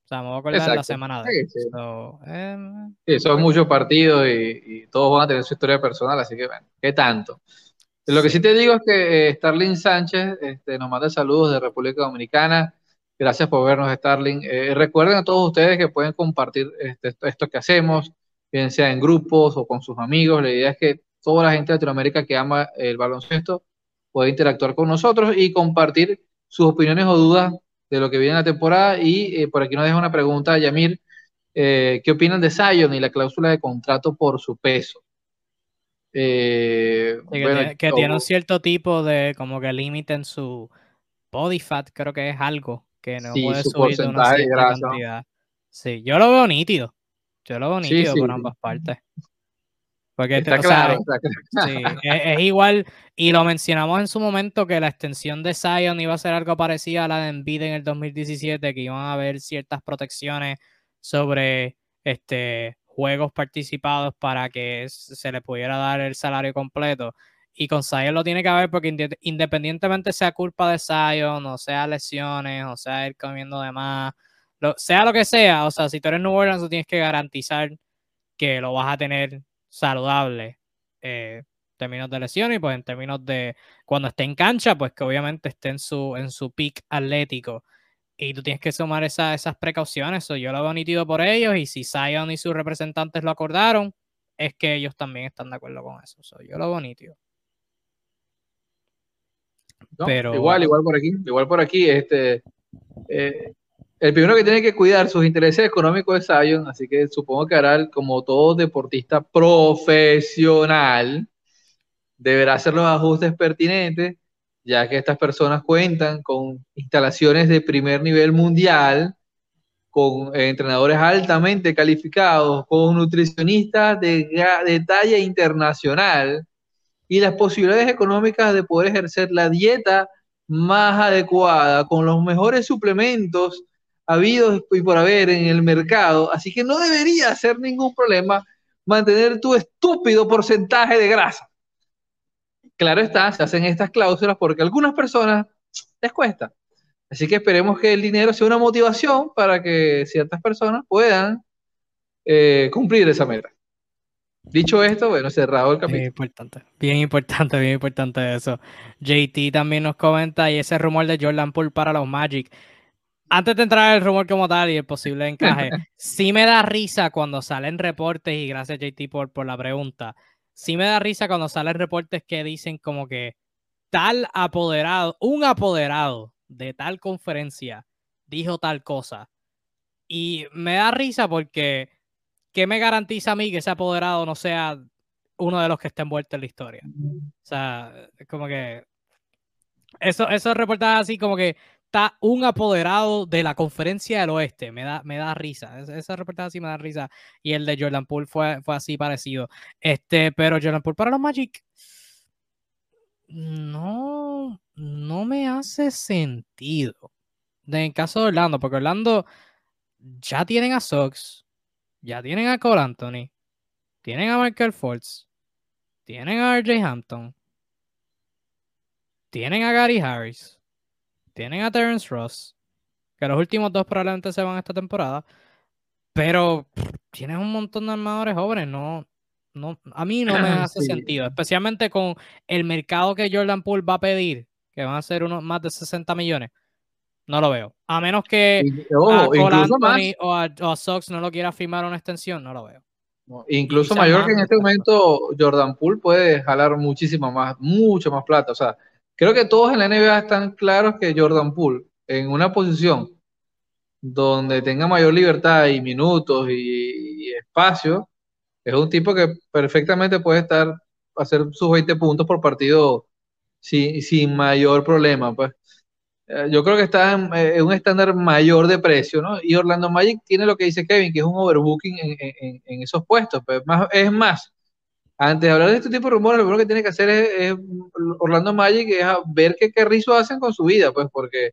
O sea, me voy a acordar la semana de. Sí,
em, son muchos partidos y, todos van a tener su historia personal, así que, bueno, ¿qué tanto? Lo que sí te digo es que eh, Starling Sánchez este, nos manda saludos de República Dominicana. Gracias por vernos, Starling. Eh, recuerden a todos ustedes que pueden compartir este, esto que hacemos, bien sea en grupos o con sus amigos. La idea es que toda la gente de Latinoamérica que ama el baloncesto pueda interactuar con nosotros y compartir sus opiniones o dudas de lo que viene en la temporada. Y eh, por aquí nos deja una pregunta, Yamir, eh, ¿qué opinan de Zion y la cláusula de contrato por su peso?
Eh, que, tiene, un cierto tipo de como que límite en su body fat, creo que es algo que no puede subir de una cierta cantidad. Sí, yo lo veo nítido. Yo lo veo nítido por ambas partes. Porque está claro, Sí, es, igual, y lo mencionamos en su momento que la extensión de Zion iba a ser algo parecido a la de Embiid en el 2017, que iban a haber ciertas protecciones sobre este, juegos participados para que se le pudiera dar el salario completo. Y con Zion lo tiene que haber porque independientemente sea culpa de Zion, o sea lesiones, o sea él comiendo de más, sea lo que sea, o sea, si tú eres New Orleans, tú tienes que garantizar que lo vas a tener saludable eh, en términos de lesiones y pues en términos de cuando esté en cancha, pues que obviamente esté en su, en su peak atlético. Y tú tienes que sumar esas precauciones. yo lo veo nítido por ellos y si Zion y sus representantes lo acordaron, es que ellos también están de acuerdo con eso. yo lo veo nítido.
Pero... Igual, igual por aquí, igual por aquí, este, eh, el primero que tiene que cuidar sus intereses económicos es Zion, así que supongo que hará, como todo deportista profesional, deberá hacer los ajustes pertinentes, ya que estas personas cuentan con instalaciones de primer nivel mundial, con entrenadores altamente calificados, con nutricionistas de, de talla internacional y las posibilidades económicas de poder ejercer la dieta más adecuada, con los mejores suplementos habido y por haber en el mercado, así que no debería ser ningún problema mantener tu estúpido porcentaje de grasa. Claro está, se hacen estas cláusulas porque a algunas personas les cuesta. Así que esperemos que el dinero sea una motivación para que ciertas personas puedan eh, cumplir esa meta. Dicho esto, bueno, cerrado el capítulo.
Bien importante, bien importante, bien importante eso. JT también nos comenta y ese rumor de Jordan Poole para los Magic antes de entrar el rumor como tal y el posible encaje, sí me da risa cuando salen reportes, y gracias JT por, por la pregunta, sí me da risa cuando salen reportes que dicen como que tal apoderado, un apoderado de tal conferencia dijo tal cosa. Y me da risa porque, ¿qué me garantiza a mí que ese apoderado no sea uno de los que está envuelto en la historia? O sea, como que eso, esos reportajes así como que está un apoderado de la conferencia del oeste. Me da, me da risa. Ese reportaje así me da risa. Y el de Jordan Poole fue, fue así parecido. Este, pero Jordan Poole para los Magic. No, no me hace sentido. En caso de Orlando, porque Orlando ya tienen a Sox, ya tienen a Cole Anthony, tienen a Michael Fultz, tienen a RJ Hampton, tienen a Gary Harris tienen a Terence Ross, que los últimos dos probablemente se van esta temporada, pero tienen un montón de armadores jóvenes, no, no, a mí no me hace sentido, especialmente con el mercado que Jordan Poole va a pedir, que van a ser unos más de 60 millones. No lo veo. A menos que a o, a, Sox no lo quiera firmar una extensión, no lo veo.
incluso mayor que en este momento Jordan Poole puede jalar muchísimo más, mucho más plata. O sea, Creo que todos en la NBA están claros que Jordan Poole, en una posición donde tenga mayor libertad y minutos y, espacio, es un tipo que perfectamente puede estar, hacer sus 20 puntos por partido sin, sin mayor problema. Pues. Eh, yo creo que está en, un estándar mayor de precio, ¿no? Y Orlando Magic tiene lo que dice Kevin, que es un overbooking en, en, esos puestos. Pues más, es más, antes de hablar de este tipo de rumores, lo primero que tiene que hacer es, Orlando Magic, es ver qué carrizo hacen con su vida, pues, porque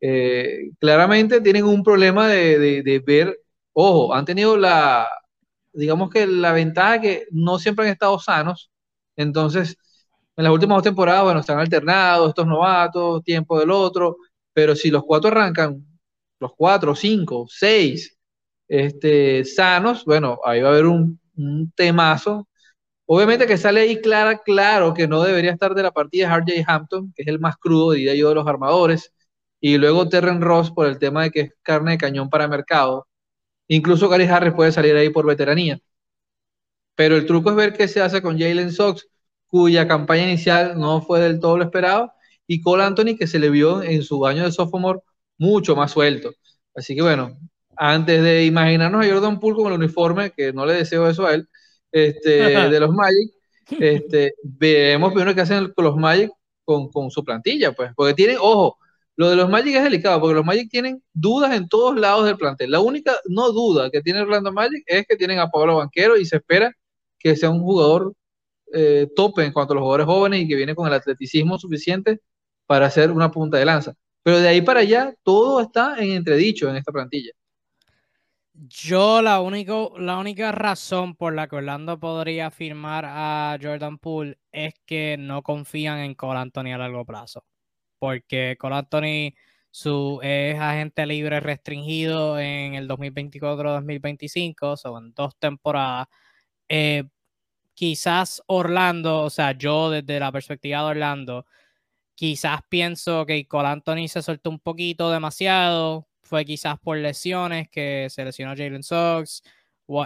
eh, claramente tienen un problema de, ver, ojo, han tenido la, digamos que la ventaja que no siempre han estado sanos, entonces, en las últimas dos temporadas, bueno, están alternados, estos novatos, tiempo del otro, pero si los cuatro arrancan, los cuatro, cinco, seis, este, sanos, bueno, ahí va a haber un, un temazo Obviamente que sale ahí clara, claro que no debería estar de la partida RJ Hampton, que es el más crudo, diría yo, de los armadores, y luego Terren Ross por el tema de que es carne de cañón para mercado. Incluso Gary Harris puede salir ahí por veteranía. Pero el truco es ver qué se hace con Jalen Sox, cuya campaña inicial no fue del todo lo esperado, y Cole Anthony, que se le vio en su año de sophomore mucho más suelto. Así que bueno, antes de imaginarnos a Jordan Poole con el uniforme, que no le deseo eso a él, este, de los Magic, este, vemos primero qué hacen con los Magic con, con, su plantilla, pues, porque tienen, ojo, lo de los Magic es delicado, porque los Magic tienen dudas en todos lados del plantel. La única no duda que tiene Orlando Magic es que tienen a Pablo Banquero y se espera que sea un jugador eh, tope en cuanto a los jugadores jóvenes y que viene con el atleticismo suficiente para hacer una punta de lanza. Pero de ahí para allá, todo está en entredicho en esta plantilla.
Yo la, único, la única razón por la que Orlando podría firmar a Jordan Poole es que no confían en Cole Anthony a largo plazo. Porque Cole Anthony su, es agente libre restringido en el 2024-2025, son dos temporadas. Eh, quizás Orlando, o sea, yo desde la perspectiva de Orlando, quizás pienso que Cole Anthony se soltó un poquito demasiado, fue quizás por lesiones que se lesionó Jalen Sox.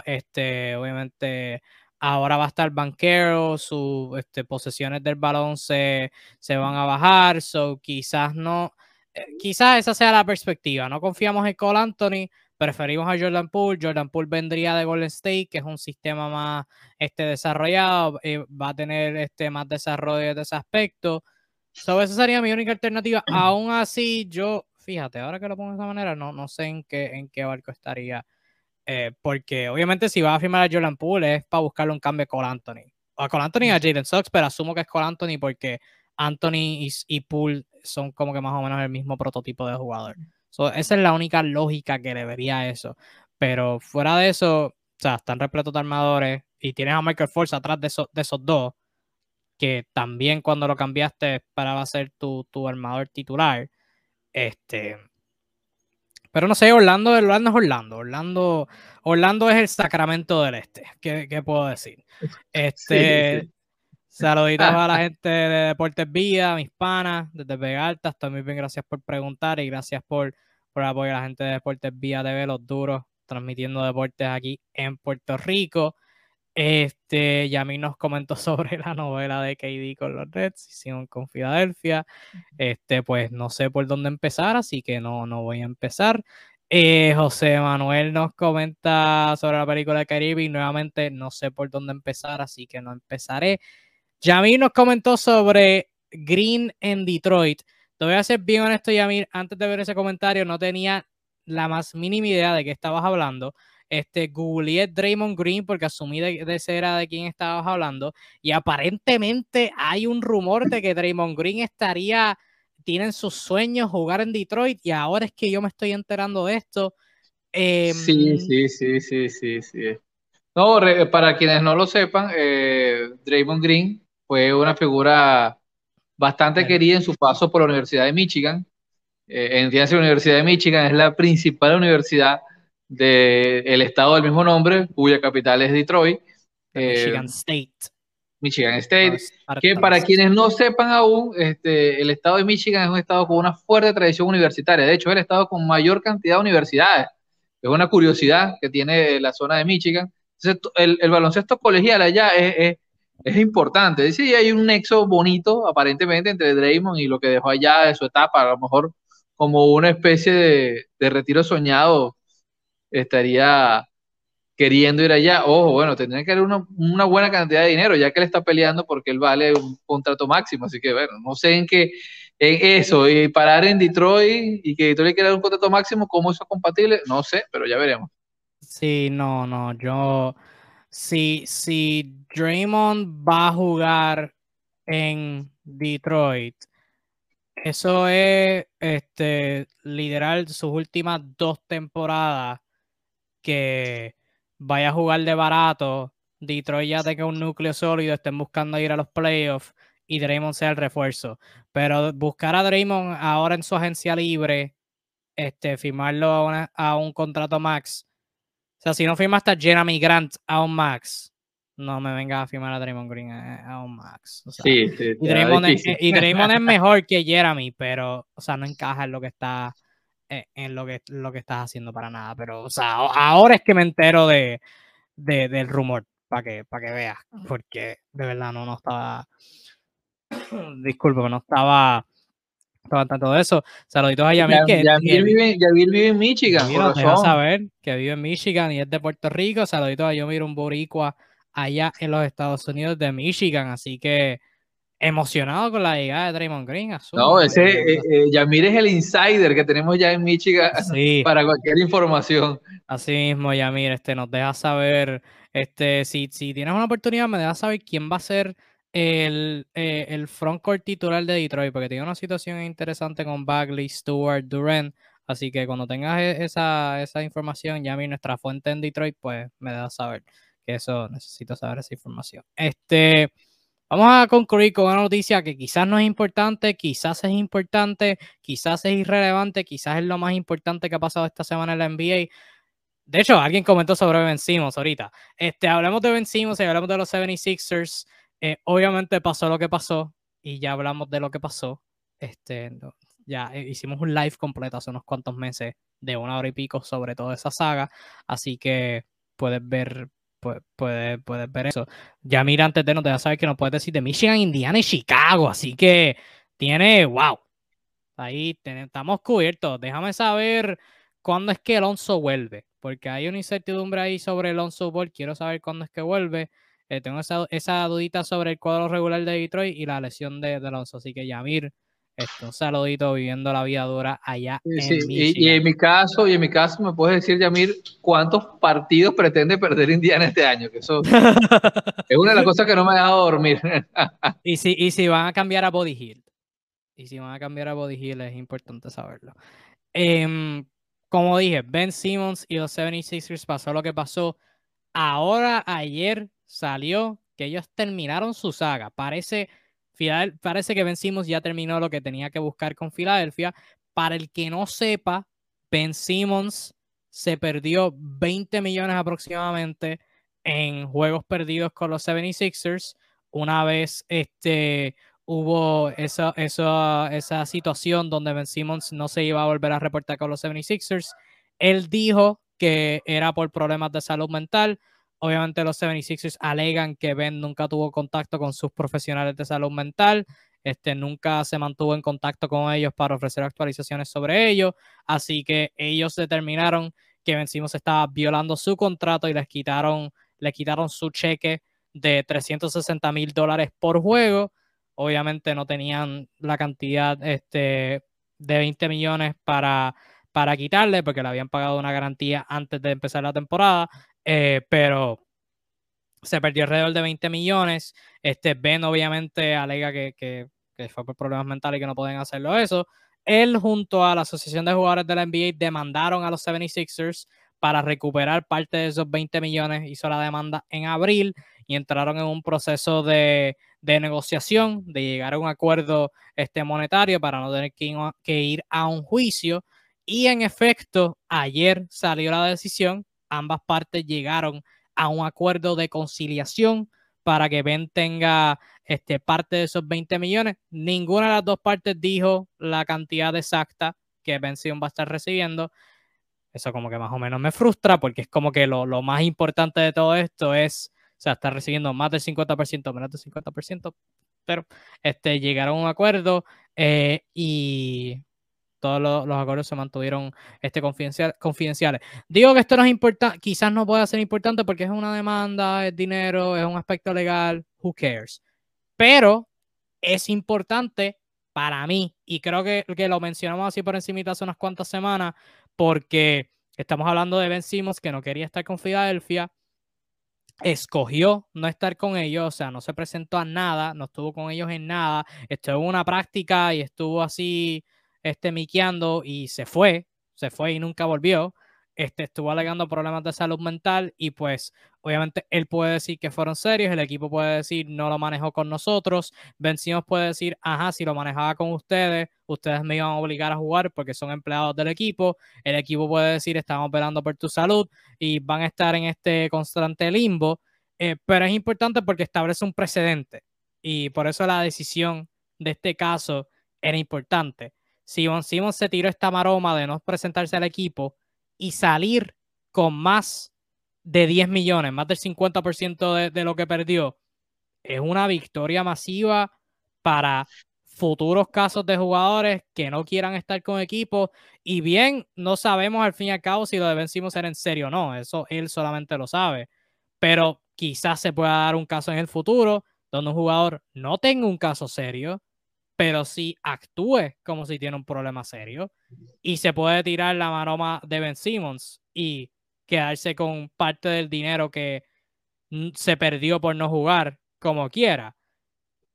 Este, obviamente, ahora va a estar banquero, sus este, posesiones del balón se, se, van a bajar. So, quizás no, eh, quizás esa sea la perspectiva. No confiamos en Cole Anthony, preferimos a Jordan Poole. Jordan Poole vendría de Golden State, que es un sistema más este, desarrollado, eh, va a tener este, más desarrollo de ese aspecto. So, esa sería mi única alternativa. Aún así, yo fíjate, ahora que lo pongo de esa manera, no, no sé en qué, en qué barco estaría. Eh, porque obviamente si va a firmar a Jordan Poole es para buscarle un cambio con Anthony. A Cole Anthony y a Jalen Sox, pero asumo que es Cole Anthony porque Anthony y, y Poole son como que más o menos el mismo prototipo de jugador. esa es la única lógica que le vería eso. Pero fuera de eso, o sea, están repletos de armadores y tienes a Michael Force atrás de, de esos dos, que también cuando lo cambiaste esperaba ser tu, tu armador titular. Este. Pero no sé, Orlando, Orlando es Orlando. Orlando, Orlando es el Sacramento del Este. ¿Qué, puedo decir? Este. Saluditos a la gente de Deportes Vía, mis panas, desde Vega Alta. También bien, gracias por preguntar y gracias por, por apoyar a la gente de Deportes Vía TV, los duros, transmitiendo deportes aquí en Puerto Rico. Este, Yami nos comentó sobre la novela de KD con los Reds, hicieron con Filadelfia. Este, pues no sé por dónde empezar, así que no, no voy a empezar. Eh, José Manuel nos comenta sobre la película de Caribe y nuevamente no sé por dónde empezar, así que no empezaré. Yamir nos comentó sobre Green en Detroit. Te voy a ser bien honesto, Yamir, antes de ver ese comentario no tenía la más mínima idea de qué estabas hablando este, googleé Draymond Green porque asumí de, de ese era de quién estabas hablando y aparentemente hay un rumor de que Draymond Green estaría, tienen sus sueños jugar en Detroit y ahora es que yo me estoy enterando de esto.
sí, em, sí, sí, sí, sí, sí. No, para quienes no lo sepan, eh, Draymond Green fue una figura bastante querida en su paso por la Universidad de Michigan. Eh, en la Universidad de Michigan es la principal universidad del estado del mismo nombre, cuya capital es Detroit.
Michigan eh, State.
Michigan State, que para quienes no sepan aún, este, el estado de Michigan es un estado con una fuerte tradición universitaria. De hecho, es el estado con mayor cantidad de universidades. Es una curiosidad que tiene la zona de Michigan. el, baloncesto colegial allá es, importante. Sí, hay un nexo bonito, aparentemente, entre Draymond y lo que dejó allá de su etapa, a lo mejor como una especie de, de retiro soñado estaría queriendo ir allá. Ojo, bueno, tendría que haber una, buena cantidad de dinero, ya que él está peleando porque él vale un contrato máximo. Así que, bueno, no sé en qué, en eso, y parar en Detroit y que Detroit quiera un contrato máximo, ¿cómo eso es compatible? No sé, pero ya veremos.
Sí, no, no, yo si, si Draymond va a jugar en Detroit, eso es este, liderar sus últimas dos temporadas que vaya a jugar de barato, Detroit ya tenga un núcleo sólido, estén buscando ir a los playoffs y Draymond sea el refuerzo. Pero buscar a Draymond ahora en su agencia libre, este, firmarlo a, un contrato max. O sea, si no firma hasta Jeremy Grant a un max, no me venga a firmar a Draymond Green a, un max. sí, sí, y, Draymond es, y, Draymond es, mejor que Jeremy, pero, o sea, no encaja en lo que está en lo que, lo que estás haciendo para nada. Pero, o sea, ahora es que me entero de, del rumor, para que, para que veas, porque de verdad no, no estaba, disculpa, no estaba, estaba tanto de eso. Saluditos a Yamil.
que, vive, vive, en Michigan.
Deja saber que vive en Michigan y es de Puerto Rico. Saluditos a Yomir, un boricua allá en los Estados Unidos de Michigan. Así que emocionado con la llegada de Draymond Green.
no, ese eh, eh, Yamir es el insider que tenemos ya en Michigan para cualquier información.
Así mismo, Yamir, este, nos deja saber, este, si, si tienes una oportunidad, me deja saber quién va a ser el, eh, el frontcourt titular de Detroit, porque tiene una situación interesante con Bagley, Stewart, Durant. Así que cuando tengas e, esa, esa información, Yamir, nuestra fuente en Detroit, pues me deja saber que eso necesito saber esa información. Este. Vamos a concluir con una noticia que quizás no es importante, quizás es importante, quizás es irrelevante, quizás es lo más importante que ha pasado esta semana en la NBA. De hecho, alguien comentó sobre Ben ahorita. Este, hablamos de Ben y hablamos de los 76ers. Eh, obviamente pasó lo que pasó y ya hablamos de lo que pasó. Este, ya eh, hicimos un live completo hace unos cuantos meses de una hora y pico sobre toda esa saga. Así que puedes ver puedes, puedes, ver eso. Ya mira, antes de no te vas a saber que nos puedes decir de Michigan, Indiana y Chicago. Así que tiene, wow. Ahí estamos cubiertos. Déjame saber cuándo es que Alonso vuelve. Porque hay una incertidumbre ahí sobre Alonso Ball. Quiero saber cuándo es que vuelve. Eh, tengo esa, esa, dudita sobre el cuadro regular de Detroit y la lesión de, de Alonso. Así que Yamir, esto, un saludito viviendo la vida dura allá en
Y, en mi caso, y en mi caso me puedes decir, Yamir, cuántos partidos pretende perder Indiana este año, que eso es una de las cosas que no me ha dejado dormir.
y si, y si van a cambiar a Body Hill. Y si van a cambiar a Body Hill es importante saberlo. Em, como dije, Ben Simmons y los 76ers pasó lo que pasó. Ahora, ayer salió que ellos terminaron su saga. Parece parece que Ben Simmons ya terminó lo que tenía que buscar con Filadelfia. Para el que no sepa, Ben Simmons se perdió 20 millones aproximadamente en juegos perdidos con los 76ers. Una vez este, hubo esa, esa, esa situación donde Ben Simmons no se iba a volver a reportar con los 76ers, él dijo que era por problemas de salud mental Obviamente los 76ers alegan que Ben nunca tuvo contacto con sus profesionales de salud mental, este, nunca se mantuvo en contacto con ellos para ofrecer actualizaciones sobre ello, así que ellos determinaron que Ben Simmons estaba violando su contrato y les quitaron, quitaron su cheque de 360 mil dólares por juego. Obviamente no tenían la cantidad este, de 20 millones para, para quitarle porque le habían pagado una garantía antes de empezar la temporada. Eh, pero se perdió alrededor de 20 millones. Este Ben obviamente alega que, que, fue por problemas mentales y que no pueden hacerlo eso. Él junto a la Asociación de Jugadores de la NBA demandaron a los 76ers para recuperar parte de esos 20 millones. Hizo la demanda en abril y entraron en un proceso de, de negociación, de llegar a un acuerdo este, monetario para no tener que que ir a un juicio. Y en efecto, ayer salió la decisión ambas partes llegaron a un acuerdo de conciliación para que Ben tenga este, parte de esos 20 millones. Ninguna de las dos partes dijo la cantidad exacta que Ben Sion va a estar recibiendo. Eso como que más o menos me frustra porque es como que lo, más importante de todo esto es, o sea, estar recibiendo más del 50%, menos del 50%, pero este, llegaron a un acuerdo eh, y todos los, acuerdos se mantuvieron este, confidenciales. Digo que esto no es importante, quizás no pueda ser importante porque es una demanda, es dinero, es un aspecto legal, who cares. Pero es importante para mí, y creo que, lo mencionamos así por encima hace unas cuantas semanas, porque estamos hablando de Ben Simmons que no quería estar con Filadelfia. escogió no estar con ellos, o sea, no se presentó a nada, no estuvo con ellos en nada, estuvo en una práctica y estuvo así, este, miqueando y se fue, se fue y nunca volvió este, estuvo alegando problemas de salud mental y pues obviamente él puede decir que fueron serios, el equipo puede decir no lo manejó con nosotros, Vencimos puede decir, ajá, si lo manejaba con ustedes, ustedes me iban a obligar a jugar porque son empleados del equipo, el equipo puede decir estamos velando por tu salud y van a estar en este constante limbo, eh, pero es importante porque establece un precedente y por eso la decisión de este caso era importante. Si Von Simon se tiró esta maroma de no presentarse al equipo, y salir con más de 10 millones, más del 50% de, de lo que perdió, es una victoria masiva para futuros casos de jugadores que no quieran estar con equipo. Y bien, no sabemos al fin y al cabo si lo de ser en serio o no, eso él solamente lo sabe, pero quizás se pueda dar un caso en el futuro donde un jugador no tenga un caso serio, pero sí actúe como si tiene un problema serio y se puede tirar la maroma de Ben Simmons y quedarse con parte del dinero que se perdió por no jugar como quiera.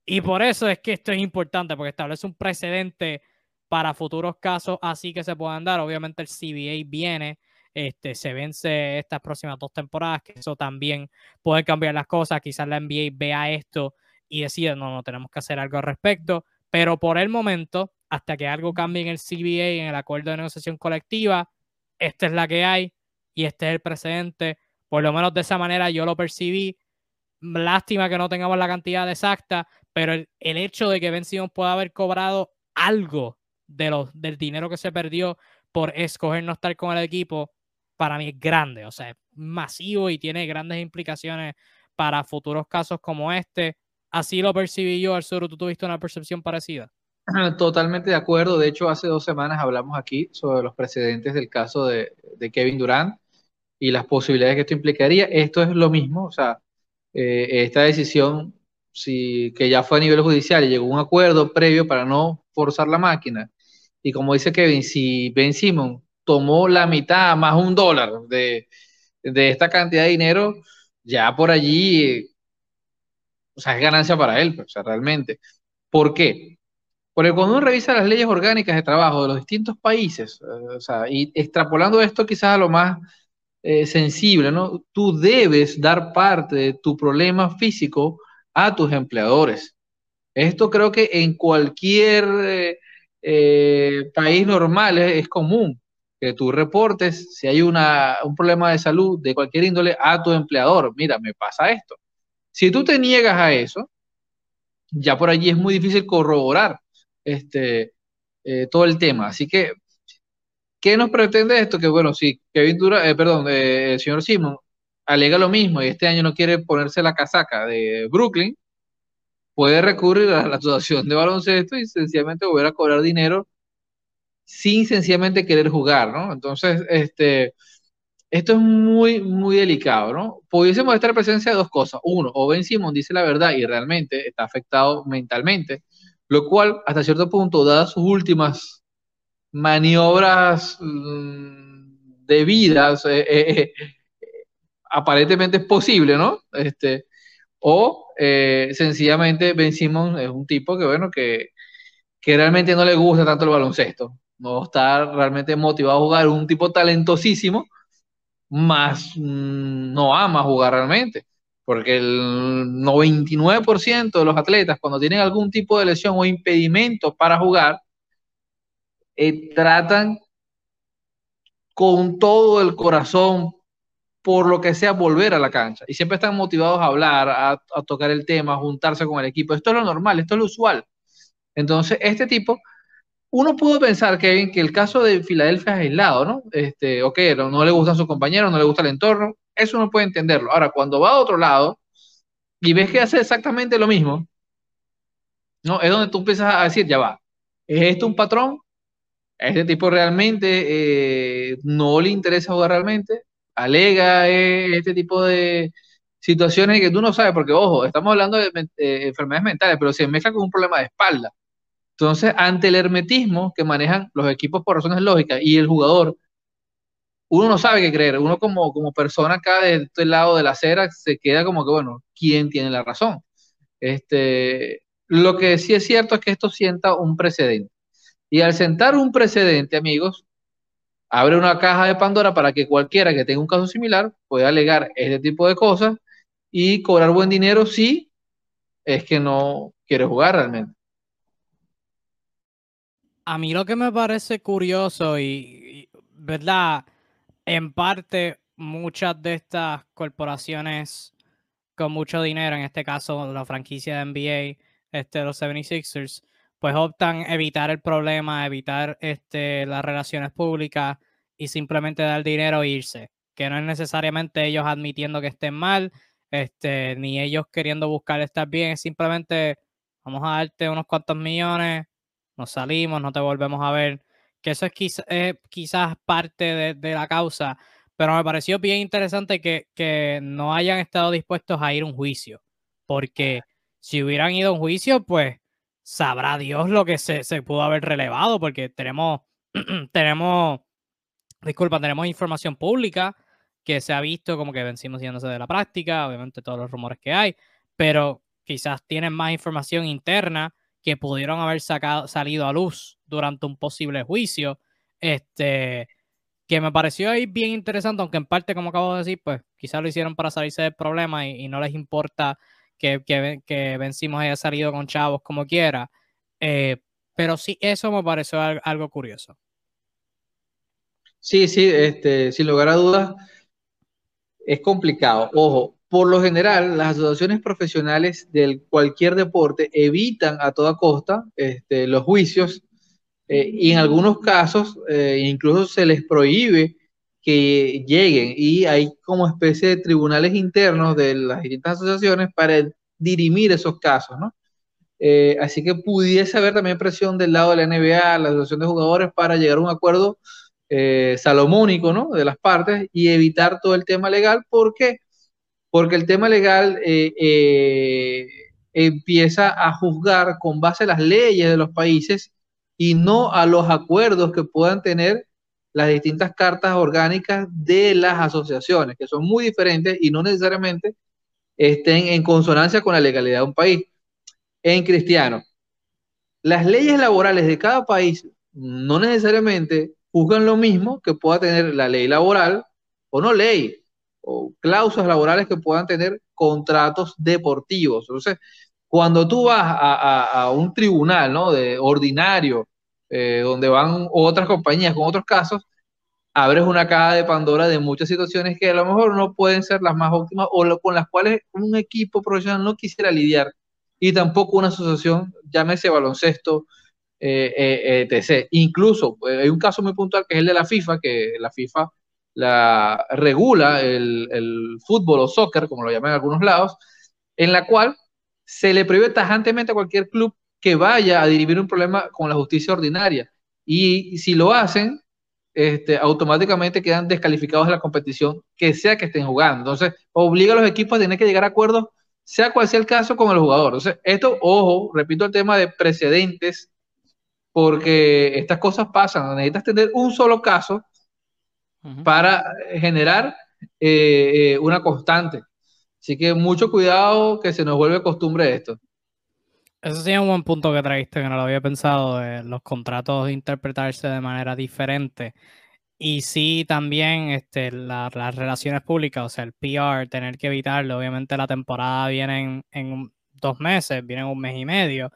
Y por eso es que esto es importante, porque establece un precedente para futuros casos así que se puedan dar. Obviamente el CBA viene, este, se vence estas próximas dos temporadas, que eso también puede cambiar las cosas. Quizás la NBA vea esto y decida, no, no, tenemos que hacer algo al respecto. Pero por el momento, hasta que algo cambie en el CBA, en el acuerdo de negociación colectiva, esta es la que hay y este es el precedente. Por lo menos de esa manera yo lo percibí. Lástima que no tengamos la cantidad exacta, pero el, hecho de que Ben Simmons pueda haber cobrado algo de los, del dinero que se perdió por escoger no estar con el equipo, para mí es grande, o sea, es masivo y tiene grandes implicaciones para futuros casos como este. Así lo percibí yo, Arturo. ¿Tú tuviste una percepción parecida?
Totalmente de acuerdo. De hecho, hace dos semanas hablamos aquí sobre los precedentes del caso de, Kevin Durant y las posibilidades que esto implicaría. Esto es lo mismo, o sea, eh, esta decisión, si, que ya fue a nivel judicial y llegó a un acuerdo previo para no forzar la máquina. Y como dice Kevin, si Ben Simon tomó la mitad más un dólar de esta cantidad de dinero, ya por allí o sea, es ganancia para él, pues, o sea, realmente. ¿Por qué? Porque cuando uno revisa las leyes orgánicas de trabajo de los distintos países, eh, o sea, y extrapolando esto quizás a lo más eh, sensible, ¿no? Tú debes dar parte de tu problema físico a tus empleadores. Esto creo que en cualquier eh, país normal es, común que tú reportes si hay una, un problema de salud de cualquier índole a tu empleador. Mira, me pasa esto. Si tú te niegas a eso, ya por allí es muy difícil corroborar este, eh, todo el tema. Así que, ¿qué nos pretende esto? Que bueno, si Kevin Dura, eh, perdón, eh, el señor Simon alega lo mismo y este año no quiere ponerse la casaca de Brooklyn, puede recurrir a la asociación de baloncesto y sencillamente volver a cobrar dinero sin sencillamente querer jugar, ¿no? Entonces, este, esto es muy, muy delicado, ¿no? Pudiésemos estar en presencia de dos cosas. Uno, o Ben Simon dice la verdad y realmente está afectado mentalmente, lo cual hasta cierto punto, dadas sus últimas maniobras mm, de vida, eh, eh, aparentemente es posible, ¿no? Este, o eh, sencillamente Ben Simon es un tipo que, bueno, que, que realmente no le gusta tanto el baloncesto, no está realmente motivado a jugar, un tipo talentosísimo, más mm, no ama jugar realmente. Porque el 99% de los atletas, cuando tienen algún tipo de lesión o impedimento para jugar, eh, tratan con todo el corazón, por lo que sea, volver a la cancha. Y siempre están motivados a hablar, a, a tocar el tema, a juntarse con el equipo. Esto es lo normal, esto es lo usual. Entonces, este tipo uno pudo pensar, Kevin, que el caso de Filadelfia es aislado, ¿no? Este, ok, no, le gustan sus compañeros, no le gusta el entorno, eso uno puede entenderlo. Ahora, cuando va a otro lado y ves que hace exactamente lo mismo, ¿no? Es donde tú empiezas a decir, ya va, ¿es esto un patrón? ¿A este tipo realmente eh, no le interesa jugar realmente? ¿Alega eh, este tipo de situaciones que tú no sabes? Porque, ojo, estamos hablando de eh, enfermedades mentales, pero se mezcla con un problema de espalda entonces, ante el hermetismo que manejan los equipos por razones lógicas y el jugador, uno no sabe qué creer. Uno como, como persona acá de este lado de la acera se queda como que, bueno, ¿quién tiene la razón? Este, lo que sí es cierto es que esto sienta un precedente. Y al sentar un precedente, amigos, abre una caja de Pandora para que cualquiera que tenga un caso similar pueda alegar este tipo de cosas y cobrar buen dinero si es que no quiere jugar realmente.
A mí lo que me parece curioso y, ¿verdad? En parte, muchas de estas corporaciones con mucho dinero, en este caso la franquicia de NBA, este, los 76ers, pues optan evitar el problema, evitar este, las relaciones públicas y simplemente dar dinero e irse. Que no es necesariamente ellos admitiendo que estén mal, este, ni ellos queriendo buscar estar bien, es simplemente vamos a darte unos cuantos millones, nos salimos, no te volvemos a ver. Que eso es quizás parte de, la causa, pero me pareció bien interesante que, que no hayan estado dispuestos a ir a un juicio, porque si hubieran ido a un juicio, pues sabrá Dios lo que se, pudo haber relevado, porque tenemos, tenemos, disculpa, tenemos información pública que se ha visto como que vencimos yéndose de la práctica, obviamente todos los rumores que hay, pero quizás tienen más información interna que pudieron haber sacado, salido a luz durante un posible juicio, este, que me pareció ahí bien interesante, aunque en parte, como acabo de decir, pues quizás lo hicieron para salirse del problema y no les importa que, que, que Vencimos haya salido con chavos como quiera. Eh, pero sí, eso me pareció algo curioso.
Sí, sí, este, sin lugar a dudas, es complicado. Ojo, por lo general, las asociaciones profesionales de cualquier deporte evitan a toda costa este, los juicios eh, y en algunos casos eh, incluso se les prohíbe que lleguen y hay como especie de tribunales internos de las distintas asociaciones para dirimir esos casos, ¿no? Eh, así que pudiese haber también presión del lado de la NBA, la asociación de jugadores, para llegar a un acuerdo salomónico, ¿no? De las partes y evitar todo el tema legal. ¿Por qué? Porque el tema legal eh, empieza a juzgar con base a las leyes de los países y no a los acuerdos que puedan tener las distintas cartas orgánicas de las asociaciones, que son muy diferentes y no necesariamente estén en consonancia con la legalidad de un país. En cristiano, las leyes laborales de cada país no necesariamente juzgan lo mismo que pueda tener la ley laboral o no ley, o cláusulas laborales que puedan tener contratos deportivos. Entonces, cuando tú vas a, un tribunal ¿no? de ordinario eh, donde van otras compañías con otros casos, abres una caja de Pandora de muchas situaciones que a lo mejor no pueden ser las más óptimas o con las cuales un equipo profesional no quisiera lidiar y tampoco una asociación, llámese baloncesto, eh, eh, etc. Incluso hay un caso muy puntual que es el de la FIFA, que la FIFA la regula el, el fútbol o soccer, como lo llaman en algunos lados, en la cual se le prohíbe tajantemente a cualquier club que vaya a dirimir un problema con la justicia ordinaria. Y si lo hacen, este, automáticamente quedan descalificados de la competición, que sea que estén jugando. Entonces, obliga a los equipos a tener que llegar a acuerdos, sea cual sea el caso con el jugador. Entonces, esto, ojo, repito el tema de precedentes, porque estas cosas pasan. Necesitas tener un solo caso para generar eh, eh, una constante. Así que mucho cuidado que se nos vuelve costumbre esto.
Eso sí es un buen punto que trajiste, que no lo había pensado, los contratos interpretarse de manera diferente. Y sí, también este, las relaciones públicas, o sea, el PR, tener que evitarlo. Obviamente la temporada viene en, dos meses, viene en un mes y medio.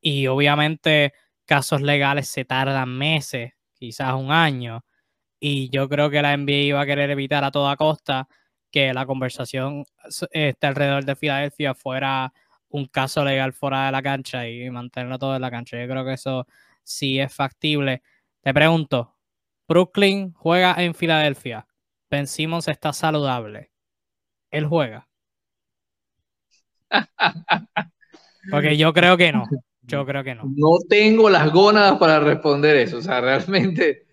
Y obviamente casos legales se tardan meses, quizás un año. Y yo creo que la NBA iba a querer evitar a toda costa que la conversación este, alrededor de Filadelfia fuera un caso legal fuera de la cancha y mantenerlo todo en la cancha. Yo creo que eso sí es factible. Te pregunto, Brooklyn juega en Filadelfia. Ben Simmons está saludable. ¿Él juega? Porque yo creo que no. Yo creo que no.
No tengo las gónadas para responder eso. O sea, realmente.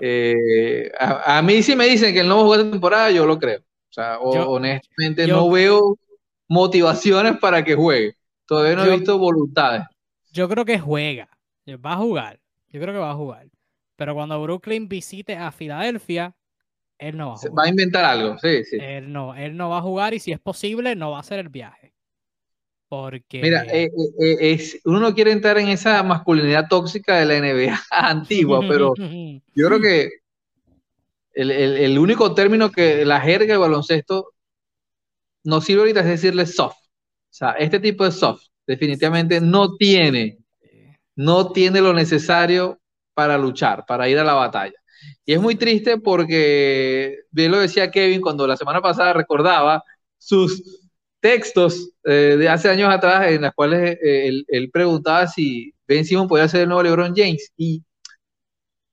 Eh, a, mí sí me dicen que él no va a jugar esta temporada, yo lo creo. O sea, honestamente no veo motivaciones para que juegue. Todavía no he visto voluntades.
Yo creo que juega. Va a jugar. Yo creo que va a jugar. Pero cuando Brooklyn visite a Filadelfia, Él no va a jugar.
Va a inventar algo, sí, sí.
Él no, él no va a jugar y si es posible, no va a hacer el viaje. Porque.
Mira, eh, eh, es, uno no quiere entrar en esa masculinidad tóxica de la NBA antigua, pero yo creo que el, el, el, único término que la jerga de baloncesto nos sirve ahorita es decirle soft. O sea, este tipo de soft definitivamente no tiene, no tiene lo necesario para luchar, para ir a la batalla. Y es muy triste porque, bien lo decía Kevin cuando la semana pasada recordaba sus textos eh, de hace años atrás en las cuales eh, él, preguntaba si Ben Simon podía ser el nuevo LeBron James. Y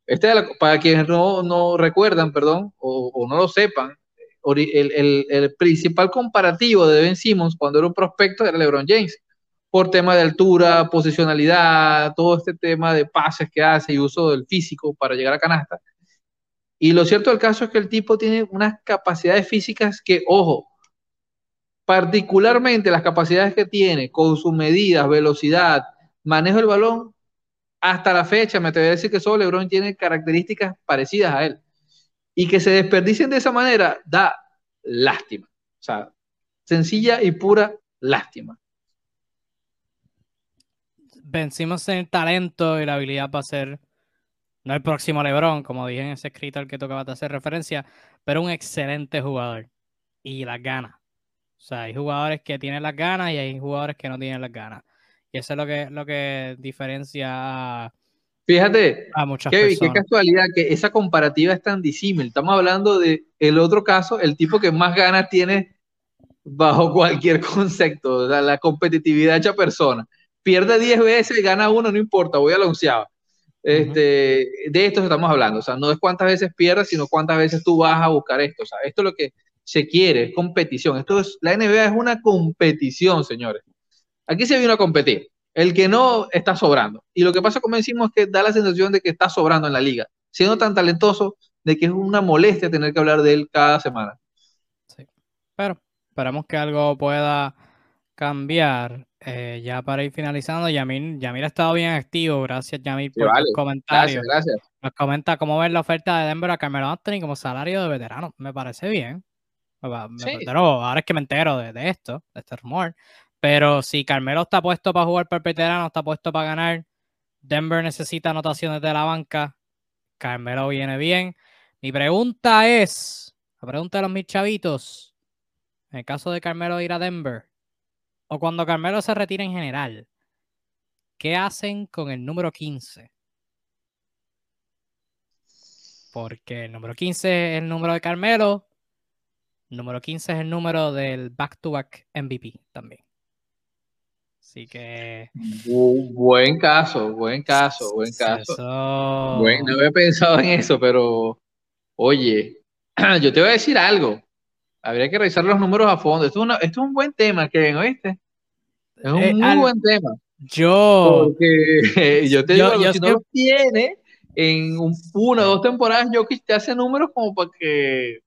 este, para quienes no, no recuerdan, perdón, o, no lo sepan, el, el, principal comparativo de Ben Simmons cuando era un prospecto era LeBron James, por tema de altura, posicionalidad, todo este tema de pases que hace y uso del físico para llegar a canasta. Y lo cierto del caso es que el tipo tiene unas capacidades físicas que, ojo, particularmente las capacidades que tiene con sus medidas, velocidad, manejo del balón, hasta la fecha me atrevería a decir que solo LeBron tiene características parecidas a él. Y que se desperdicien de esa manera da lástima. O sea, sencilla y pura lástima.
Vencimos en el talento y la habilidad para ser no el próximo LeBron, como dije en ese escrito al que tocaba hacer referencia, pero un excelente jugador y las ganas. O sea, hay jugadores que tienen las ganas y hay jugadores que no tienen las ganas. Y eso es lo que, lo que diferencia a,
Fíjate, a muchas Kevin, qué casualidad que esa comparativa es tan disímil. Estamos hablando de el otro caso, el tipo que más ganas tiene bajo cualquier concepto, la competitividad hecha persona. Pierde 10 veces y gana uno, no importa, voy a la onceava. Este, De esto estamos hablando, o sea, no es cuántas veces pierdes, sino cuántas veces tú vas a buscar esto. O sea, esto es lo que se quiere, es competición. Esto es, la NBA es una competición, señores. Aquí se vino a competir. El que no está sobrando. Y lo que pasa, como decimos, es que da la sensación de que está sobrando en la liga, siendo tan talentoso de que es una molestia tener que hablar de él cada semana.
Sí, pero esperamos que algo pueda cambiar. Eh, ya para ir finalizando, Yamil, Yamil ha estado bien activo. Gracias, Yamil, por los comentarios. Gracias, gracias. Nos comenta cómo ver la oferta de Denver a Carmelo Anthony como salario de veterano. Me parece bien. Ahora es que me entero de, esto, de este rumor. Pero si Carmelo está puesto para jugar por veterano, está puesto para ganar, Denver necesita anotaciones de la banca. Carmelo viene bien. Mi pregunta es, la pregunta de los mis chavitos, en el caso de Carmelo ir a Denver, o cuando Carmelo se retira en general, ¿qué hacen con el número 15? Porque el número 15 es el número de Carmelo, el número 15 es el número del back-to-back MVP también. Así que.
buen caso, buen caso, buen caso. no había pensado en eso, pero oye, yo te voy a decir algo habría que revisar los números a fondo. Esto es, un buen tema, Kevin, ¿oíste? Es un eh, muy buen tema.
Yo.
Porque yo te digo, si no lo tiene, en una o dos temporadas, yo que te hace números como para que.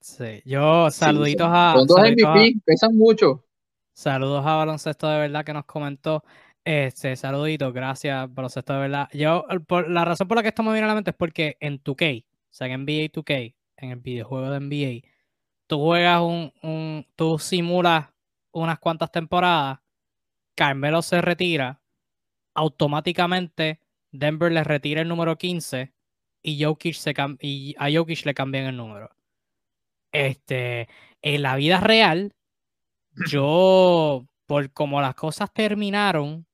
Sí, yo saluditos a.
Con dos MVP, pesan mucho.
Saludos a Baloncesto de verdad que nos comentó. Este, saluditos, gracias, Baloncesto de verdad. Yo, por, la razón por la que esto me viene a la mente es porque en 2K, o sea, en NBA 2K, en el videojuego de NBA, tú juegas un, un, tú simulas unas cuantas temporadas, Carmelo se retira, automáticamente Denver le retira el número 15 y, Jokic se y a Jokic le cambian el número. Este, en la vida real, yo, por como las cosas terminaron,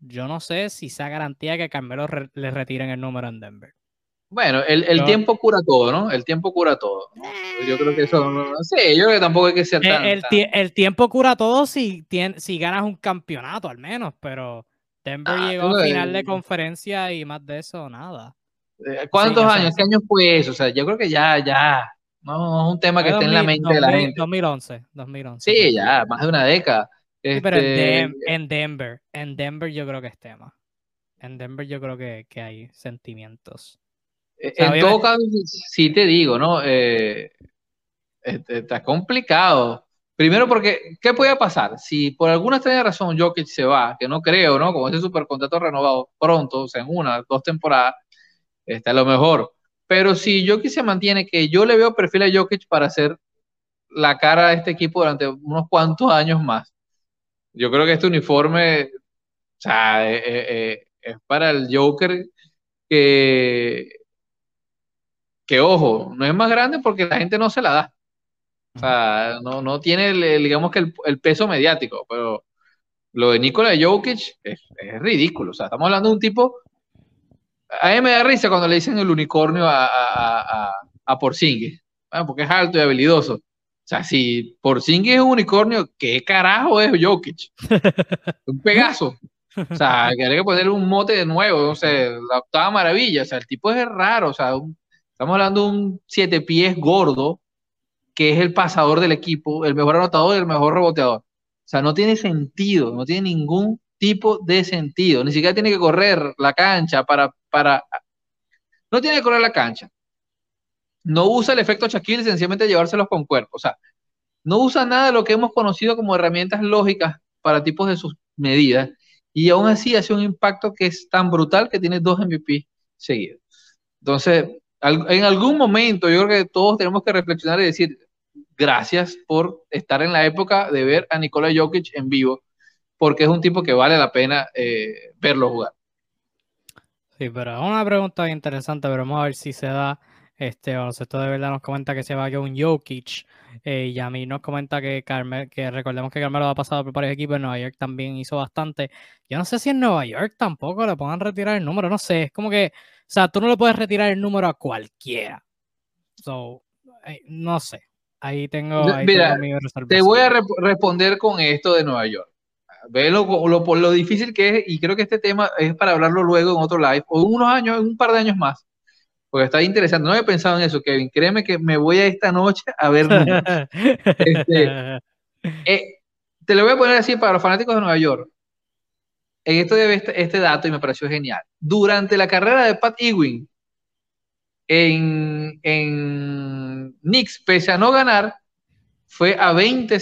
yo no sé si sea garantía que Carmelo le retiren el número en Denver.
Bueno, el, el tiempo cura todo, ¿no? El tiempo cura todo. Yo creo que eso, no, sé, yo creo que tampoco hay que ser tan...
El, el, tiempo cura todo si, si ganas un campeonato al menos, pero Denver ah, llegó a final de conferencia y más de eso, nada.
Eh, ¿Cuántos años? ¿Qué año fue eso? O sea, yo creo que ya, ya, no, es un tema que esté en la mente de la gente.
2011, 2011.
Sí, ya, más de una década.
pero en, este, en, Denver, en Denver yo creo que es tema. En Denver yo creo que, que hay sentimientos.
En todo caso, sí te digo, ¿no? Eh, está complicado. Primero porque, ¿qué puede pasar? Si por alguna extraña razón Jokic se va, que no creo, ¿no? Como ese supercontrato renovado pronto, o sea, en una, dos temporadas, está a lo mejor Pero si Jokic se mantiene, que yo le veo perfil a Jokic para hacer la cara de este equipo durante unos cuantos años más. Yo creo que este uniforme, o sea, eh, eh, eh, es para el Joker que, que, ojo, no es más grande porque la gente no se la da. O sea, no, no tiene, digamos que el, peso mediático, pero lo de Nikola Jokic es, ridículo. O sea, estamos hablando de un tipo. A mí me da risa cuando le dicen el unicornio a, a, a, a Porzingis, porque es alto y habilidoso. O sea, si Porzingis es un unicornio, ¿qué carajo es Jokic? un pegazo. O sea, que hay que ponerle un mote de nuevo, no sé, la octava maravilla. O sea, el tipo es raro. O sea, estamos hablando de un siete pies gordo, que es el pasador del equipo, el mejor anotador y el mejor reboteador. O sea, no tiene sentido, no tiene ningún tipo de sentido. Ni siquiera tiene que correr la cancha para, para... No tiene que correr la cancha. No usa el efecto Shaquille, sencillamente llevárselos con cuerpo. O sea, no usa nada de lo que hemos conocido como herramientas lógicas para tipos de sus medidas. Y aún así hace un impacto que es tan brutal que tiene dos MVP seguidos. Entonces, en algún momento yo creo que todos tenemos que reflexionar y decir, gracias por estar en la época de ver a Nikola Jokic en vivo, porque es un tipo que vale la pena eh, verlo jugar.
Sí, pero es una pregunta interesante, pero vamos a ver si se da. Este esto de verdad nos comenta que se va a un Jokic. Eh, y a mí nos comenta que Carmel, que recordemos que Carmelo ha pasado por varios equipos. En Nueva York también hizo bastante. Yo no sé si en Nueva York tampoco le pongan retirar el número. No sé. Es como que, o sea, tú no le puedes retirar el número a cualquiera. So, eh, no sé. Ahí tengo,
Mira, Te voy a responder con esto de Nueva York. Ve lo, por lo difícil que es, y creo que este tema es para hablarlo luego en otro live, o unos años, un par de años más. Porque está interesante. No había pensado en eso, Kevin. Créeme que me voy a esta noche a ver. este, eh, te lo voy a poner así para los fanáticos de Nueva York. En esto de este, este dato y me pareció genial. Durante la carrera de Pat Ewing, en, en Knicks, pese a no ganar, fue a 20,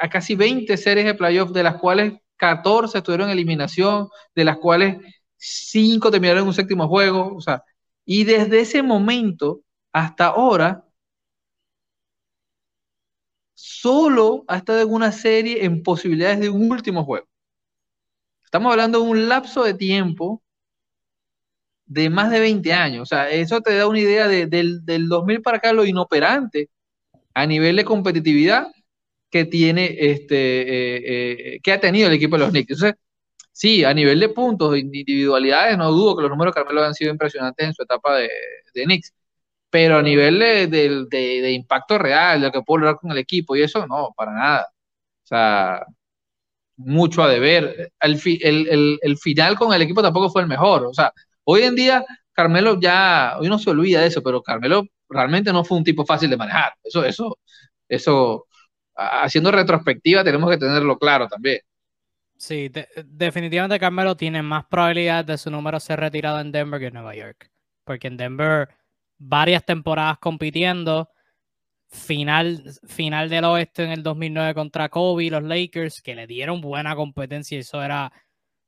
a casi 20 series de playoffs, de las cuales 14 estuvieron en eliminación, de las cuales 5 terminaron en un séptimo juego, o sea, y desde ese momento hasta ahora, solo ha estado en una serie en posibilidades de un último juego. Estamos hablando de un lapso de tiempo de más de 20 años. O sea, eso te da una idea de, del, del 2000 para acá lo inoperante a nivel de competitividad que tiene este eh, eh, que ha tenido el equipo de los Knicks. Entonces, sí, a nivel de puntos, individualidades, no dudo que los números de Carmelo han sido impresionantes en su etapa de, de Knicks, pero a nivel de, de, impacto real, de lo que puedo lograr con el equipo y eso, no, para nada. O sea, mucho a deber. El, el, el, el final con el equipo tampoco fue el mejor. O sea, Hoy en día, Carmelo ya, hoy no se olvida de eso, pero Carmelo realmente no fue un tipo fácil de manejar. Eso, eso, eso, haciendo retrospectiva tenemos que tenerlo claro también.
Sí, definitivamente Carmelo tiene más probabilidad de su número ser retirado en Denver que en Nueva York. Porque en Denver, varias temporadas compitiendo, final, final del oeste en el 2009 contra Kobe, los Lakers, que le dieron buena competencia eso era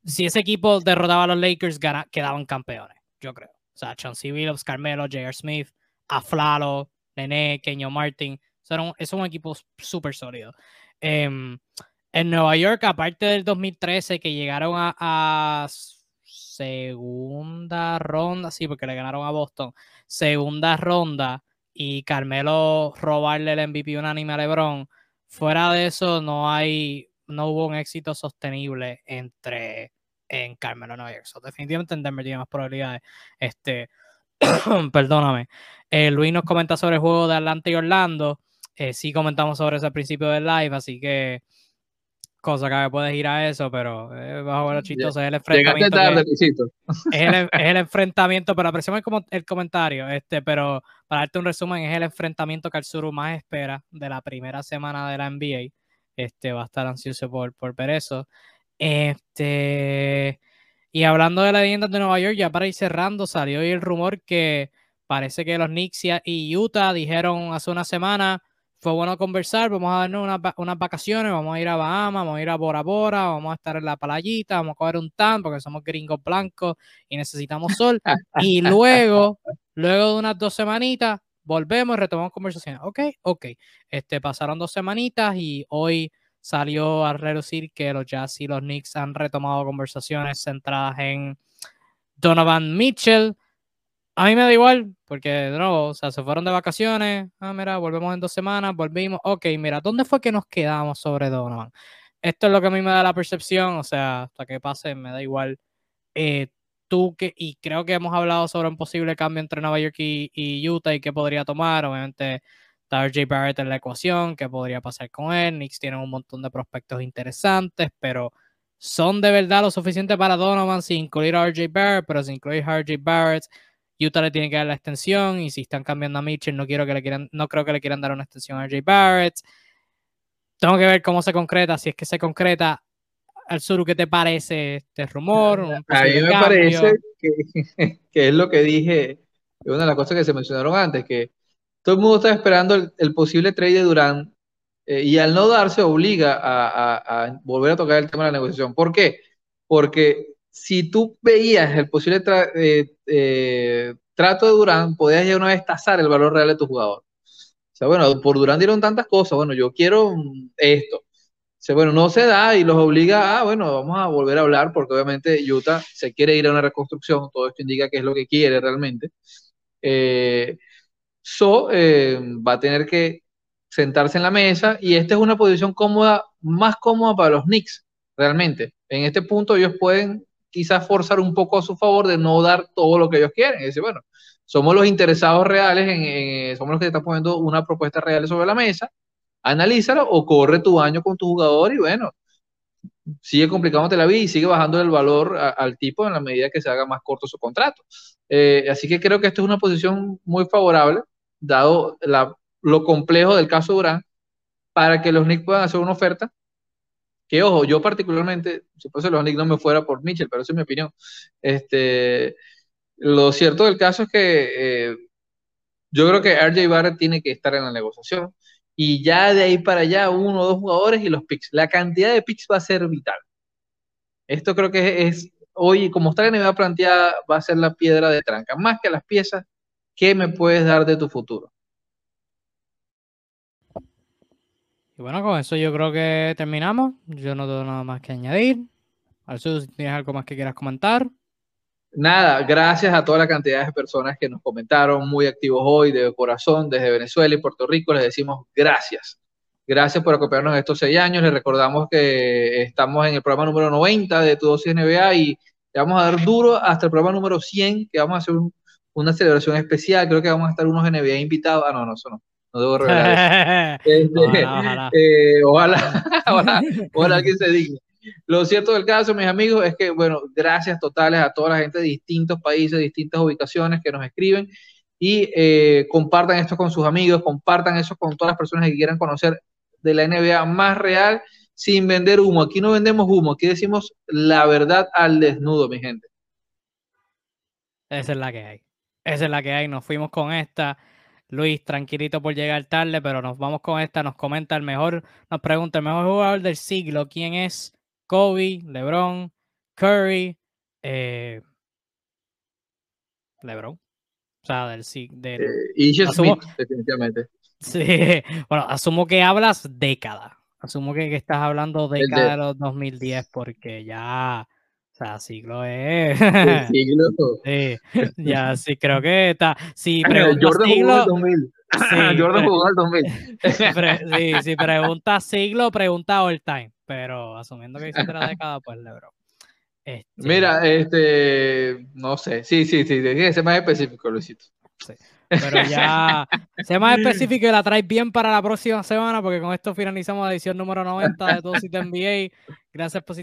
si ese equipo derrotaba a los Lakers, quedaban campeones, yo creo. O sea, Chauncey Billups, Carmelo, J.R. Smith, Aflalo, Nene, Kenyo Martin. Son, es un equipo súper sólido. Em, en Nueva York, aparte del 2013, que llegaron a, segunda ronda, sí, porque le ganaron a Boston, segunda ronda y Carmelo robarle el MVP unánime a LeBron. Fuera de eso, no hay no hubo un éxito sostenible entre en Carmelo Nueva York. definitivamente en Denver tiene más probabilidades. Este, perdóname. Eh, Luis nos comenta sobre el juego de Atlanta y Orlando. Eh, sí comentamos sobre eso al principio del live, así que cosa que puedes ir a eso, pero eh, bajo los chistoso es el enfrentamiento. es, el, enfrentamiento, pero apreciamos el, el, comentario, este, pero para darte un resumen, es el enfrentamiento que el Suru más espera de la primera semana de la NBA este, va a estar ansioso por, por ver eso. Este, y hablando de la leyenda de Nueva York, ya para ir cerrando, salió hoy el rumor que parece que los Knicks y Utah dijeron hace una semana, fue bueno conversar, vamos a darnos unas, vacaciones, vamos a ir a Bahamas, vamos a ir a Bora Bora, vamos a estar en la playita, vamos a coger un tan porque somos gringos blancos y necesitamos sol. y luego, luego de unas dos semanitas, volvemos y retomamos conversaciones. Ok, ok. Este, pasaron dos semanitas y hoy salió a reducir que los Jazz y los Knicks han retomado conversaciones centradas en Donovan Mitchell a mí me da igual, porque de nuevo, o sea, se fueron de vacaciones. Ah, mira, volvemos en dos semanas, volvimos. Ok, mira, ¿dónde fue que nos quedamos sobre Donovan? Esto es lo que a mí me da la percepción, o sea, hasta que pase, me da igual. Eh, tú que, y creo que hemos hablado sobre un posible cambio entre Nueva York y, Utah y qué podría tomar. Obviamente, está RJ Barrett en la ecuación, qué podría pasar con él. Knicks tienen un montón de prospectos interesantes, pero son de verdad lo suficiente para Donovan sin incluir a RJ Barrett, pero sin incluir a RJ Barrett Utah le tiene que dar la extensión y si están cambiando a Mitchell no quiero que le quieran, no creo que le quieran dar una extensión a Jay Barrett. Tengo que ver cómo se concreta, si es que se concreta. Al sur, ¿qué te parece este rumor?
a mí me parece que, que, es lo que dije, una de las cosas que se mencionaron antes, que todo el mundo está esperando el, posible trade de Durán eh, y al no darse obliga a, a, volver a tocar el tema de la negociación. ¿Por qué? Porque si tú veías el posible eh, eh, trato de Durán, podías ya una vez tasar el valor real de tu jugador. O sea, bueno, por Durán dieron tantas cosas, bueno, yo quiero esto. O sea, bueno, no se da y los obliga a, bueno, vamos a volver a hablar porque obviamente Utah se quiere ir a una reconstrucción, todo esto indica que es lo que quiere realmente. Eh, so va a tener que sentarse en la mesa y esta es una posición cómoda, más cómoda para los Knicks, realmente. En este punto ellos pueden quizás forzar un poco a su favor de no dar todo lo que ellos quieren. Y decir, bueno, somos los interesados reales, en, somos los que están poniendo una propuesta real sobre la mesa, analízalo o corre tu año con tu jugador y bueno, sigue complicándote la vida y sigue bajando el valor al tipo en la medida que se haga más corto su contrato. Eh, así que creo que esto es una posición muy favorable, dado lo complejo del caso Durán, para que los Knicks puedan hacer una oferta que ojo, yo particularmente, si fuese los Knicks no me fuera por Mitchell, pero es mi opinión. Este, lo cierto del caso es que eh, yo creo que RJ Barrett tiene que estar en la negociación y ya de ahí para allá uno o dos jugadores y los picks. La cantidad de picks va a ser vital. Esto creo que es, hoy, como está la NBA planteada, va a ser la piedra de tranca. Más que las piezas, ¿qué me puedes dar de tu futuro?
Y bueno, con eso yo creo que terminamos. Yo no tengo nada más que añadir. Alcio, si tienes algo más que quieras comentar.
Nada, gracias a toda la cantidad de personas que nos comentaron, muy activos hoy, de corazón, desde Venezuela y Puerto Rico, les decimos gracias. Gracias por acompañarnos estos seis años. Les recordamos que estamos en el programa número 90 de Tu Dosis NBA y le vamos a dar duro hasta el programa número 100, que vamos a hacer una celebración especial. Creo que vamos a estar unos NBA invitados. Ah, no, no, eso no no debo revelar este, ojalá, eh, ojalá. ojalá, ojalá, que se digne. Lo cierto del caso, mis amigos, es que, bueno, gracias totales a toda la gente de distintos países, distintas ubicaciones que nos escriben y eh, compartan esto con sus amigos, compartan eso con todas las personas que quieran conocer de la NBA más real sin vender humo. Aquí no vendemos humo, aquí decimos la verdad al desnudo, mi gente.
Esa es la que hay. Esa es la que hay. Nos fuimos con esta. Luis, tranquilito por llegar tarde, pero nos vamos con esta. Nos comenta el mejor, nos pregunta el mejor jugador del siglo. ¿Quién es? Kobe, LeBron, Curry, eh, LeBron. O sea, del siglo.
Eh, y asumo, definitivamente.
Sí, bueno, asumo que hablas década. Asumo que, que estás hablando década de... de los 2010 porque ya o sea, siglo es. siglo. sí, ya sí, creo que está. Si
Jordan siglo, jugó 2000. Jordan jugó al 2000.
sí, si preguntas siglo, pregunta all time. Pero asumiendo que dice la década, pues Lebron.
Este... Mira, este. No sé. Sí, sí, sí. Tiene que ser más específico, Luisito.
Sí. Pero ya, sea más específico y la traes bien para la próxima semana, porque con esto finalizamos la edición número 90 de Todo Sitio NBA. Gracias por,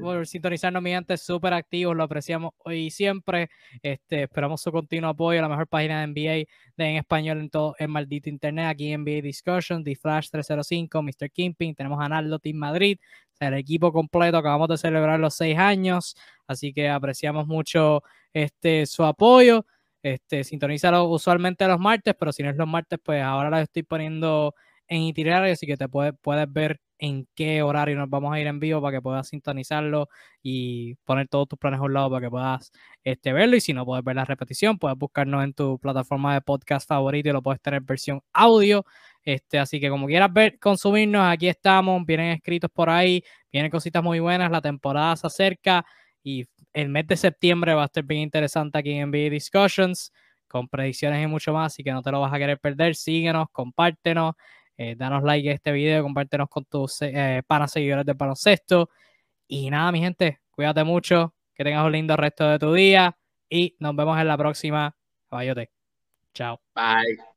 por sintonizarnos, mi gente, súper activos, lo apreciamos hoy y siempre. Este, esperamos su continuo apoyo a la mejor página de NBA en español en todo el maldito internet, aquí en NBA Discussion, The Flash 305, Mr. Kimping, tenemos a Naldo Team Madrid, el equipo completo, acabamos de celebrar los seis años, así que apreciamos mucho este, su apoyo. Este, sintonízalo usualmente los martes, pero si no es los martes, pues ahora lo estoy poniendo en itinerario, así que te puedes, puedes ver en qué horario nos vamos a ir en vivo para que puedas sintonizarlo y poner todos tus planes a un lado para que puedas este, verlo. Y si no puedes ver la repetición, puedes buscarnos en tu plataforma de podcast favorito y lo puedes tener en versión audio. Este, así que como quieras ver, consumirnos, aquí estamos, vienen escritos por ahí, vienen cositas muy buenas, la temporada se acerca y el mes de septiembre va a estar bien interesante aquí en NBA Discussions con predicciones y mucho más, así que no te lo vas a querer perder. Síguenos, compártenos, eh, danos like a este video, compártenos con tus eh, panas seguidores de baloncesto. Y nada, mi gente, cuídate mucho, que tengas un lindo resto de tu día y nos vemos en la próxima. Caballote. Chao.
Bye.